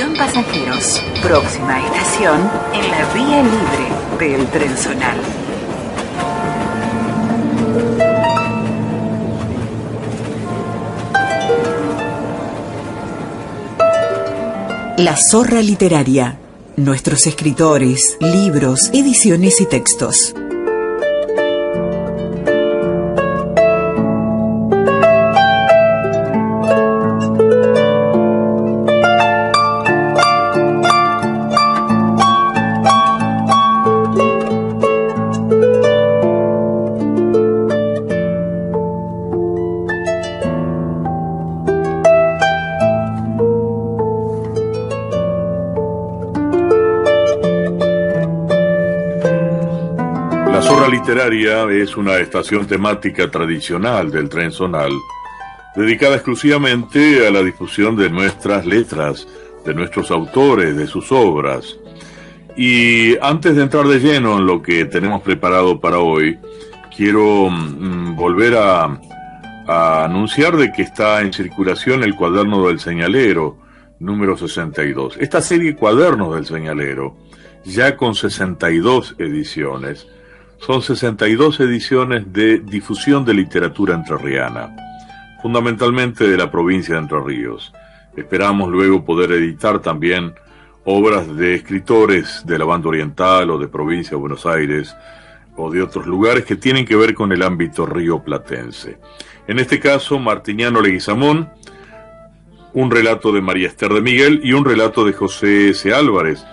Pasajeros, próxima estación en la vía libre del tren zonal. La zorra literaria. Nuestros escritores, libros, ediciones y textos. Es una estación temática tradicional del tren zonal, dedicada exclusivamente a la difusión de nuestras letras, de nuestros autores, de sus obras. Y antes de entrar de lleno en lo que tenemos preparado para hoy, quiero mm, volver a, a anunciar de que está en circulación el cuaderno del señalero, número 62. Esta serie Cuadernos del Señalero, ya con 62 ediciones, son 62 ediciones de difusión de literatura entrerriana, fundamentalmente de la provincia de Entre Ríos. Esperamos luego poder editar también obras de escritores de la banda oriental o de provincia de Buenos Aires o de otros lugares que tienen que ver con el ámbito río platense. En este caso, Martiniano Leguizamón, un relato de María Esther de Miguel y un relato de José S. Álvarez,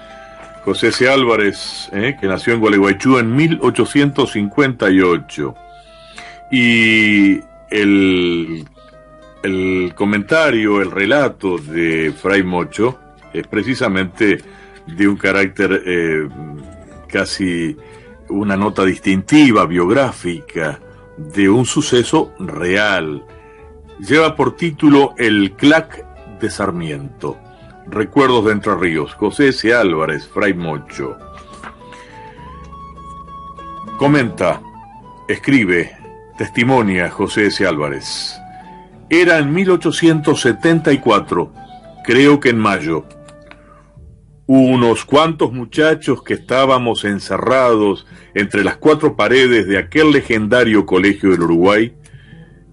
José C. Álvarez, eh, que nació en Gualeguaychú en 1858. Y el, el comentario, el relato de Fray Mocho es precisamente de un carácter eh, casi una nota distintiva, biográfica, de un suceso real. Lleva por título El Clac de Sarmiento. Recuerdos de Entre Ríos, José S. Álvarez, Fray Mocho. Comenta, escribe, testimonia José S. Álvarez. Era en 1874, creo que en mayo. Unos cuantos muchachos que estábamos encerrados entre las cuatro paredes de aquel legendario colegio del Uruguay,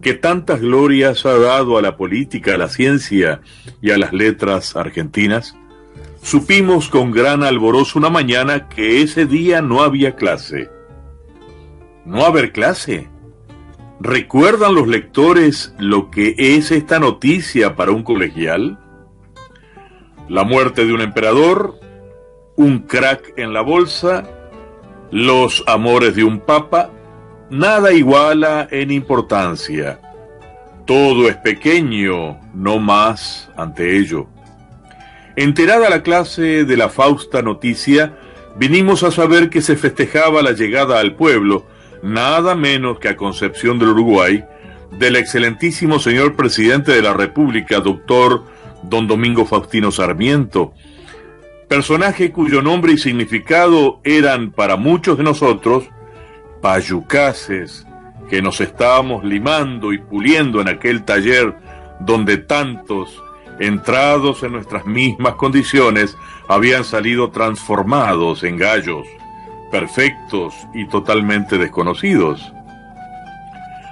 que tantas glorias ha dado a la política, a la ciencia y a las letras argentinas, supimos con gran alborozo una mañana que ese día no había clase. ¿No haber clase? ¿Recuerdan los lectores lo que es esta noticia para un colegial? La muerte de un emperador, un crack en la bolsa, los amores de un papa, nada iguala en importancia. Todo es pequeño, no más ante ello. Enterada la clase de la fausta noticia, vinimos a saber que se festejaba la llegada al pueblo, nada menos que a Concepción del Uruguay, del excelentísimo señor presidente de la República, doctor don Domingo Faustino Sarmiento, personaje cuyo nombre y significado eran para muchos de nosotros payucases que nos estábamos limando y puliendo en aquel taller donde tantos, entrados en nuestras mismas condiciones, habían salido transformados en gallos, perfectos y totalmente desconocidos.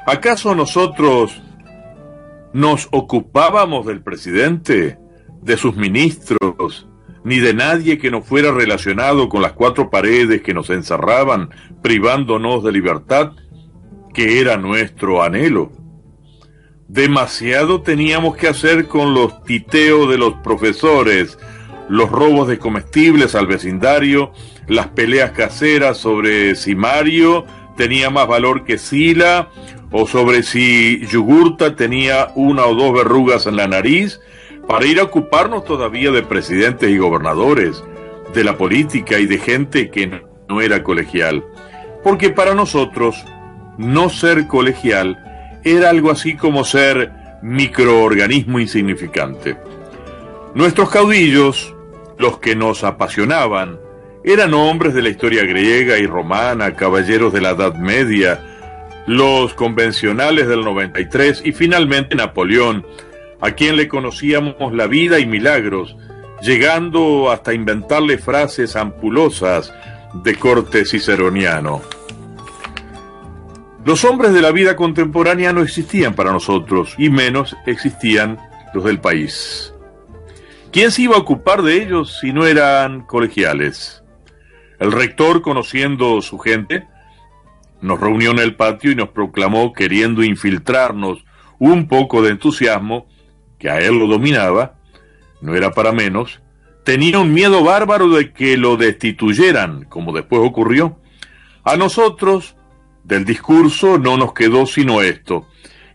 ¿Acaso nosotros nos ocupábamos del presidente, de sus ministros, ni de nadie que no fuera relacionado con las cuatro paredes que nos encerraban, privándonos de libertad, que era nuestro anhelo. Demasiado teníamos que hacer con los titeos de los profesores, los robos de comestibles al vecindario, las peleas caseras sobre si Mario tenía más valor que Sila, o sobre si Yugurta tenía una o dos verrugas en la nariz, para ir a ocuparnos todavía de presidentes y gobernadores, de la política y de gente que no era colegial. Porque para nosotros, no ser colegial era algo así como ser microorganismo insignificante. Nuestros caudillos, los que nos apasionaban, eran hombres de la historia griega y romana, caballeros de la Edad Media, los convencionales del 93 y finalmente Napoleón, a quien le conocíamos la vida y milagros, llegando hasta inventarle frases ampulosas de corte ciceroniano. Los hombres de la vida contemporánea no existían para nosotros, y menos existían los del país. ¿Quién se iba a ocupar de ellos si no eran colegiales? El rector, conociendo su gente, nos reunió en el patio y nos proclamó, queriendo infiltrarnos un poco de entusiasmo, que a él lo dominaba, no era para menos, tenía un miedo bárbaro de que lo destituyeran, como después ocurrió. A nosotros, del discurso, no nos quedó sino esto,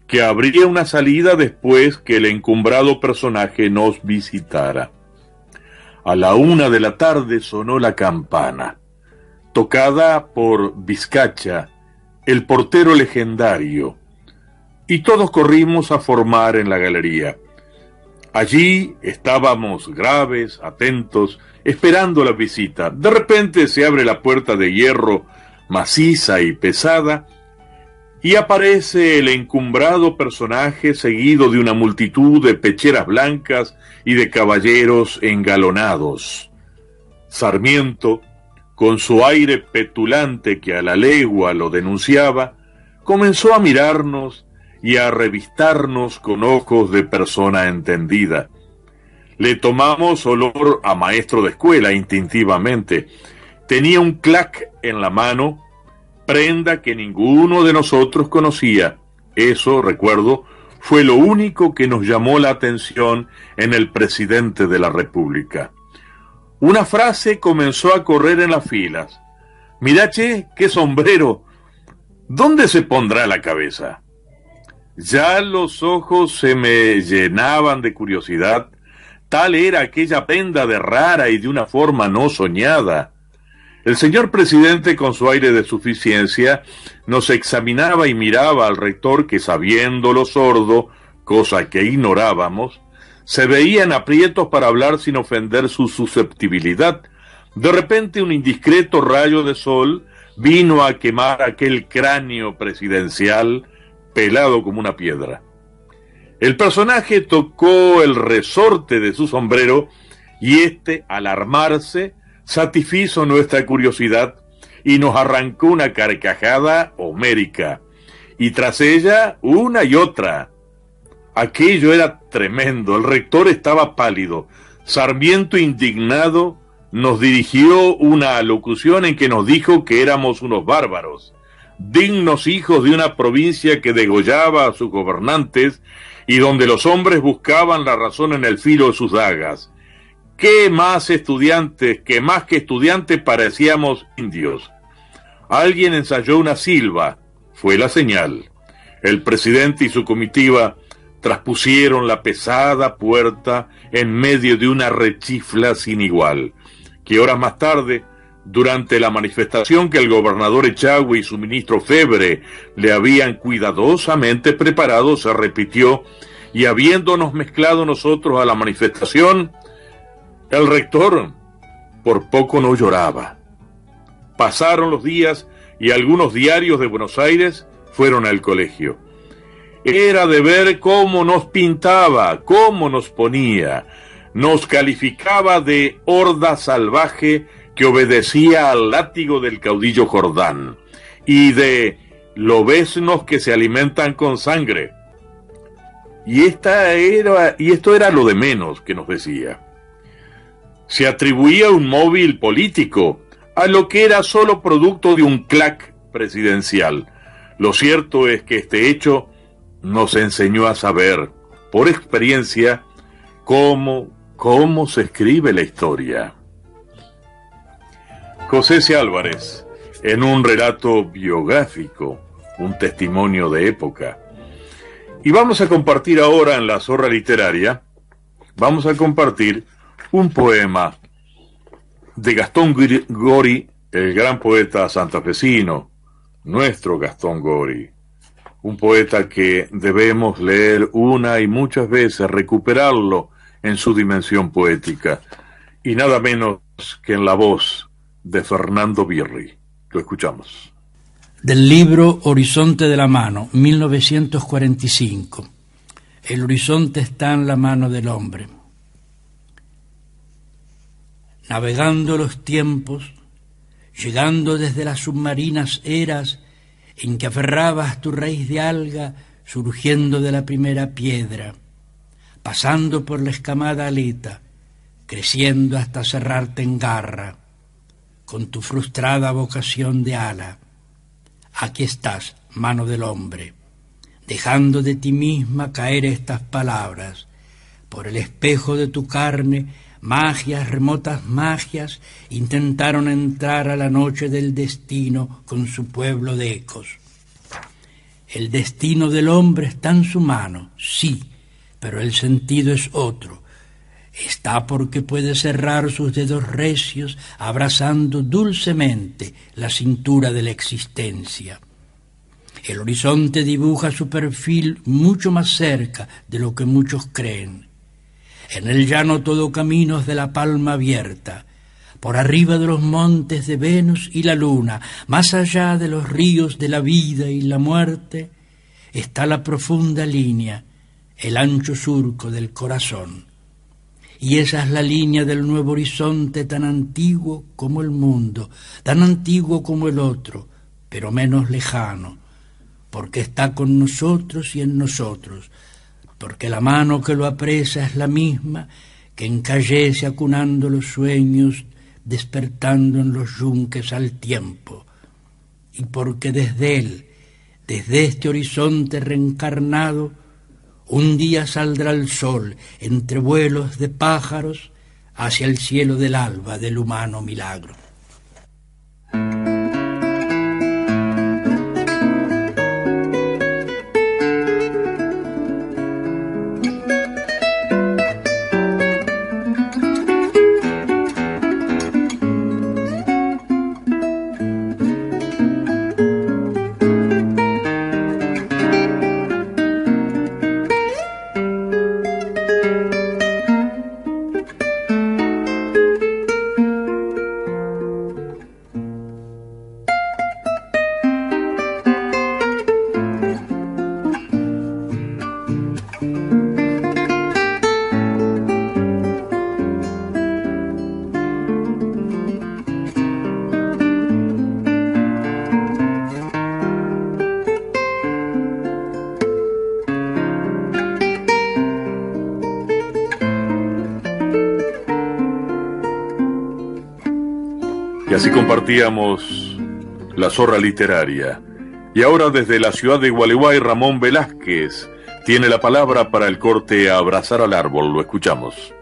que habría una salida después que el encumbrado personaje nos visitara. A la una de la tarde sonó la campana, tocada por Vizcacha, el portero legendario, y todos corrimos a formar en la galería. Allí estábamos graves, atentos, esperando la visita. De repente se abre la puerta de hierro maciza y pesada y aparece el encumbrado personaje seguido de una multitud de pecheras blancas y de caballeros engalonados. Sarmiento, con su aire petulante que a la legua lo denunciaba, comenzó a mirarnos y a revistarnos con ojos de persona entendida. Le tomamos olor a maestro de escuela instintivamente. Tenía un clac en la mano, prenda que ninguno de nosotros conocía. Eso, recuerdo, fue lo único que nos llamó la atención en el presidente de la República. Una frase comenzó a correr en las filas. Mirache, qué sombrero. ¿Dónde se pondrá la cabeza? Ya los ojos se me llenaban de curiosidad, tal era aquella prenda de rara y de una forma no soñada. El señor presidente, con su aire de suficiencia, nos examinaba y miraba al rector que, sabiéndolo sordo, cosa que ignorábamos, se veían aprietos para hablar sin ofender su susceptibilidad. De repente un indiscreto rayo de sol vino a quemar aquel cráneo presidencial, pelado como una piedra. El personaje tocó el resorte de su sombrero y éste, al armarse, satisfizo nuestra curiosidad y nos arrancó una carcajada homérica, y tras ella una y otra. Aquello era tremendo, el rector estaba pálido. Sarmiento, indignado, nos dirigió una alocución en que nos dijo que éramos unos bárbaros dignos hijos de una provincia que degollaba a sus gobernantes y donde los hombres buscaban la razón en el filo de sus dagas. ¿Qué más estudiantes, que más que estudiantes parecíamos indios? Alguien ensayó una silba, fue la señal. El presidente y su comitiva traspusieron la pesada puerta en medio de una rechifla sin igual, que horas más tarde durante la manifestación que el gobernador Echagüe y su ministro Febre le habían cuidadosamente preparado, se repitió, y habiéndonos mezclado nosotros a la manifestación, el rector por poco no lloraba. Pasaron los días y algunos diarios de Buenos Aires fueron al colegio. Era de ver cómo nos pintaba, cómo nos ponía, nos calificaba de horda salvaje que obedecía al látigo del caudillo Jordán, y de lobesnos que se alimentan con sangre. Y, esta era, y esto era lo de menos que nos decía. Se atribuía un móvil político a lo que era solo producto de un clac presidencial. Lo cierto es que este hecho nos enseñó a saber, por experiencia, cómo, cómo se escribe la historia. José C. Álvarez, en un relato biográfico, un testimonio de época. Y vamos a compartir ahora en la zorra literaria, vamos a compartir un poema de Gastón Gori, el gran poeta santafesino, nuestro Gastón Gori. Un poeta que debemos leer una y muchas veces, recuperarlo en su dimensión poética, y nada menos que en la voz de Fernando Birri. Lo escuchamos. Del libro Horizonte de la Mano, 1945. El horizonte está en la mano del hombre. navegando los tiempos, llegando desde las submarinas eras en que aferrabas tu raíz de alga surgiendo de la primera piedra, pasando por la escamada aleta, creciendo hasta cerrarte en garra, con tu frustrada vocación de ala. Aquí estás, mano del hombre, dejando de ti misma caer estas palabras. Por el espejo de tu carne, magias, remotas magias, intentaron entrar a la noche del destino con su pueblo de ecos. El destino del hombre está en su mano, sí, pero el sentido es otro. Está porque puede cerrar sus dedos recios abrazando dulcemente la cintura de la existencia. El horizonte dibuja su perfil mucho más cerca de lo que muchos creen. En el llano todo caminos de la palma abierta, por arriba de los montes de Venus y la luna, más allá de los ríos de la vida y la muerte, está la profunda línea, el ancho surco del corazón. Y esa es la línea del nuevo horizonte tan antiguo como el mundo, tan antiguo como el otro, pero menos lejano, porque está con nosotros y en nosotros, porque la mano que lo apresa es la misma que encallece acunando los sueños despertando en los yunques al tiempo, y porque desde él, desde este horizonte reencarnado, un día saldrá el sol entre vuelos de pájaros hacia el cielo del alba del humano milagro. Compartíamos la zorra literaria. Y ahora desde la ciudad de Gualeguay, Ramón Velázquez tiene la palabra para el corte abrazar al árbol. Lo escuchamos.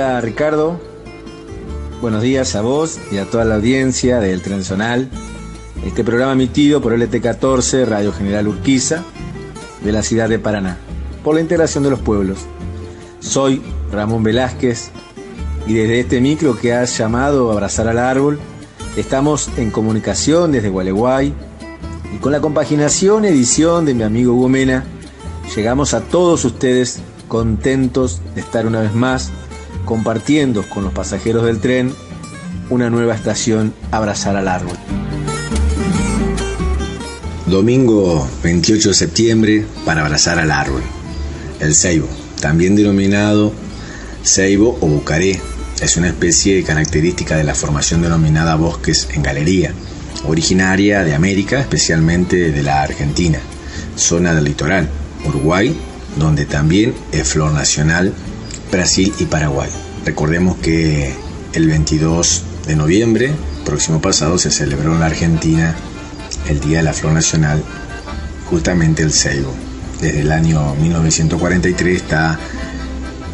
Hola Ricardo, buenos días a vos y a toda la audiencia del Trenzonal. Este programa emitido por LT14 Radio General Urquiza de la ciudad de Paraná, por la integración de los pueblos. Soy Ramón Velázquez y desde este micro que has llamado Abrazar al Árbol, estamos en comunicación desde Gualeguay y con la compaginación edición de mi amigo Hugo Mena, llegamos a todos ustedes contentos de estar una vez más compartiendo con los pasajeros del tren una nueva estación Abrazar al Árbol. Domingo 28 de septiembre para abrazar al árbol. El ceibo, también denominado ceibo o bucaré, es una especie característica de la formación denominada bosques en galería, originaria de América, especialmente de la Argentina, zona del litoral, Uruguay, donde también es flor nacional Brasil y Paraguay. Recordemos que el 22 de noviembre, próximo pasado, se celebró en la Argentina el Día de la Flor Nacional, justamente el ceibo. Desde el año 1943 está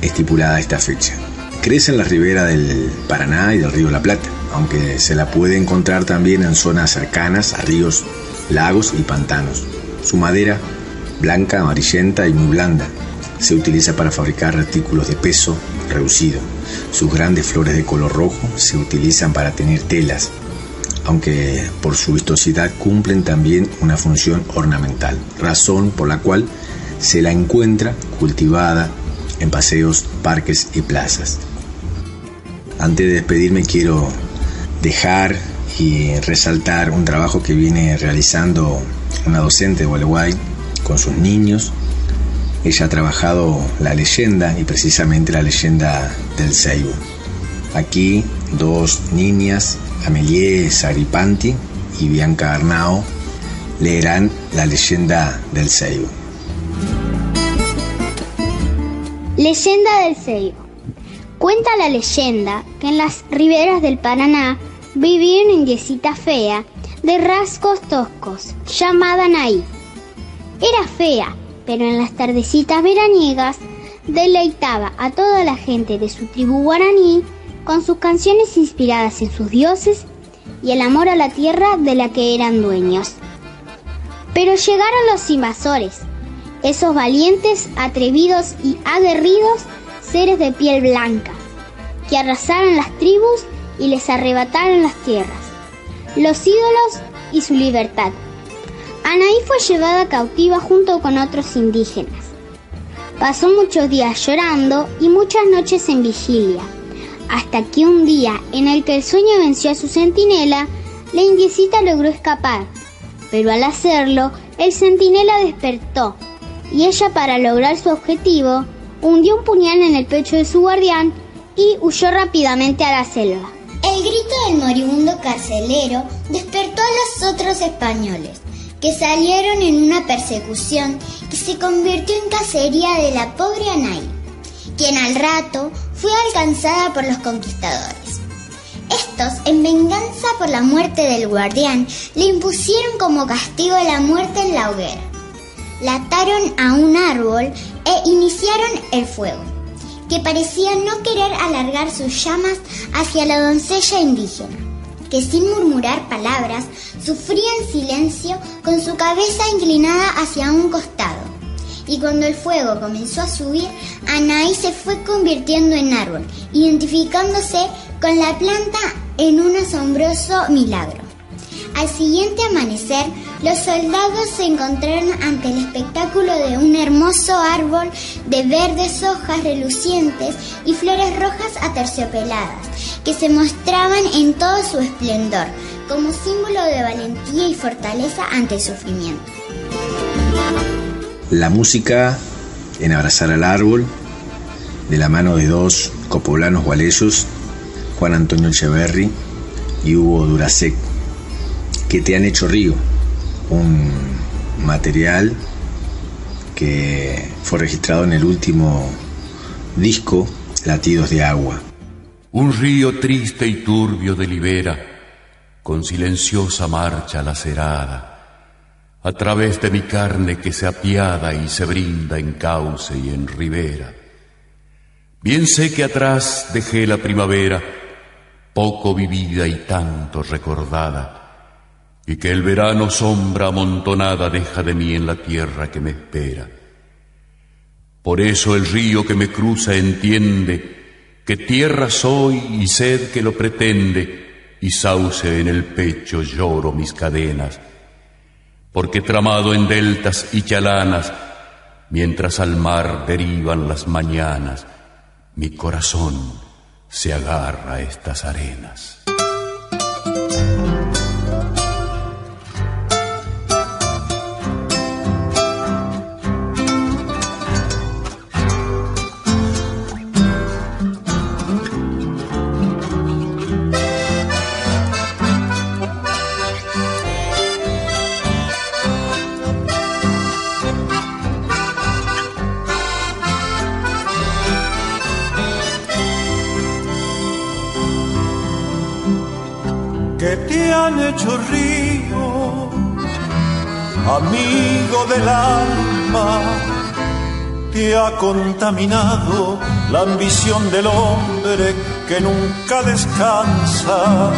estipulada esta fecha. Crece en la ribera del Paraná y del río La Plata, aunque se la puede encontrar también en zonas cercanas a ríos, lagos y pantanos. Su madera, blanca, amarillenta y muy blanda, se utiliza para fabricar artículos de peso reducido. Sus grandes flores de color rojo se utilizan para tener telas. aunque por su vistosidad cumplen también una función ornamental, razón por la cual se la encuentra cultivada en paseos, parques y plazas. Antes de despedirme quiero dejar y resaltar un trabajo que viene realizando una docente de Gualeguay con sus niños. Ella ha trabajado la leyenda y precisamente la leyenda del Seibo. Aquí dos niñas, Amelie Saripanti y Bianca Arnao, leerán la leyenda del Seibo. Leyenda del Seibo. Cuenta la leyenda que en las riberas del Paraná vivía una indiecita fea de rasgos toscos, llamada Naí. Era fea, pero en las tardecitas veraniegas deleitaba a toda la gente de su tribu guaraní con sus canciones inspiradas en sus dioses y el amor a la tierra de la que eran dueños. Pero llegaron los invasores, esos valientes, atrevidos y aguerridos seres de piel blanca, que arrasaron las tribus y les arrebataron las tierras, los ídolos y su libertad. Anaí fue llevada cautiva junto con otros indígenas. Pasó muchos días llorando y muchas noches en vigilia, hasta que un día en el que el sueño venció a su centinela, la indiecita logró escapar, pero al hacerlo, el centinela despertó y ella para lograr su objetivo hundió un puñal en el pecho de su guardián y huyó rápidamente a la selva. El grito del moribundo carcelero despertó a los otros españoles, que salieron en una persecución que se convirtió en cacería de la pobre Anay, quien al rato fue alcanzada por los conquistadores. Estos, en venganza por la muerte del guardián, le impusieron como castigo la muerte en la hoguera. La ataron a un árbol e iniciaron el fuego, que parecía no querer alargar sus llamas hacia la doncella indígena, que sin murmurar palabras sufría en silencio con su cabeza inclinada hacia un costado. Y cuando el fuego comenzó a subir, Anaí se fue convirtiendo en árbol, identificándose con la planta en un asombroso milagro. Al siguiente amanecer, los soldados se encontraron ante el espectáculo de un hermoso árbol de verdes hojas relucientes y flores rojas aterciopeladas, que se mostraban en todo su esplendor, como símbolo de valentía y fortaleza ante el sufrimiento. La música en Abrazar al Árbol, de la mano de dos copolanos gualeyos, Juan Antonio Echeverri y Hugo Duracek, que te han hecho río, un material que fue registrado en el último disco Latidos de Agua. Un río triste y turbio delibera, con silenciosa marcha lacerada, a través de mi carne que se apiada y se brinda en cauce y en ribera. Bien sé que atrás dejé la primavera, poco vivida y tanto recordada, y que el verano sombra amontonada deja de mí en la tierra que me espera. Por eso el río que me cruza entiende que tierra soy y sed que lo pretende, y sauce en el pecho lloro mis cadenas, porque tramado en deltas y chalanas, mientras al mar derivan las mañanas, mi corazón se agarra a estas arenas. Del alma, te ha contaminado la ambición del hombre que nunca descansa,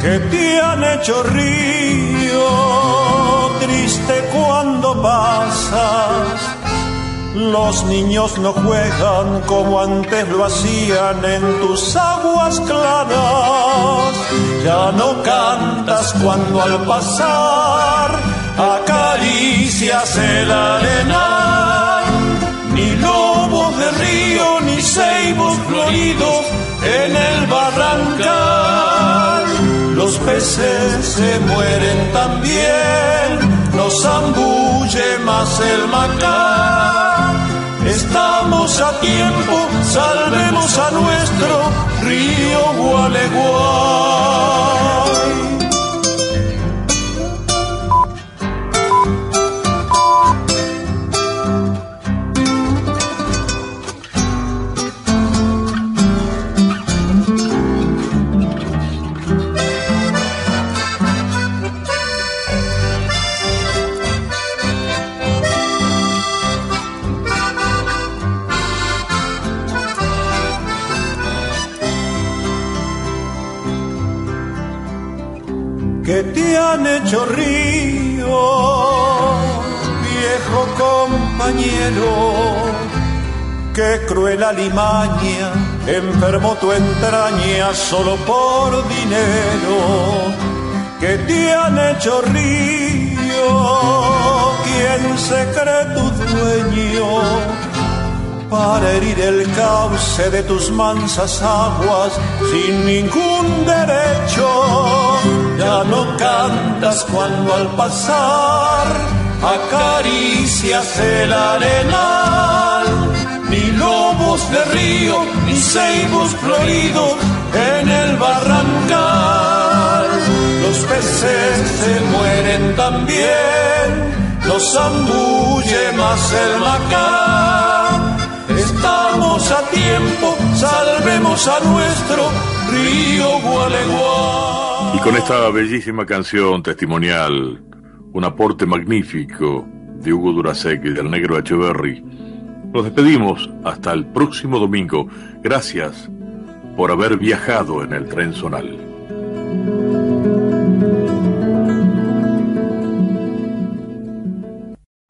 que te han hecho río, triste cuando pasas, Los niños no juegan como antes lo hacían en tus aguas claras. Ya no cantas cuando al pasar acaricias el arenal. Ni lobos de río ni ceibos floridos en el barrancal. Los peces se mueren también, nos zambulle más el macar. Estamos a tiempo, salvemos a nuestro río Gualeguay. Han hecho río, viejo compañero. Qué cruel alimaña enfermó tu entraña solo por dinero. Que te han hecho río, quien se cree tu dueño para herir el cauce de tus mansas aguas sin ningún derecho. Ya no cantas cuando al pasar acaricias el arenal, ni lobos de río, ni ceibos floridos en el barrancal. Los peces se mueren también, los zambulle más el macar. Estamos a tiempo, salvemos a nuestro río Gualeguay. Y con esta bellísima canción testimonial, un aporte magnífico de Hugo Duracek y del negro Echeverry, nos despedimos hasta el próximo domingo. Gracias por haber viajado en el tren zonal.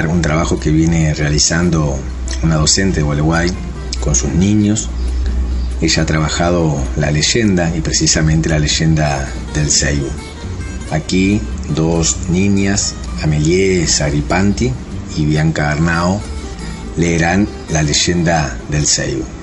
Un trabajo que viene realizando una docente de Gualeguay con sus niños. Ella ha trabajado la leyenda y precisamente la leyenda del Seibu. Aquí dos niñas, Amelie Sagripanti y Bianca Arnao, leerán la leyenda del Seibu.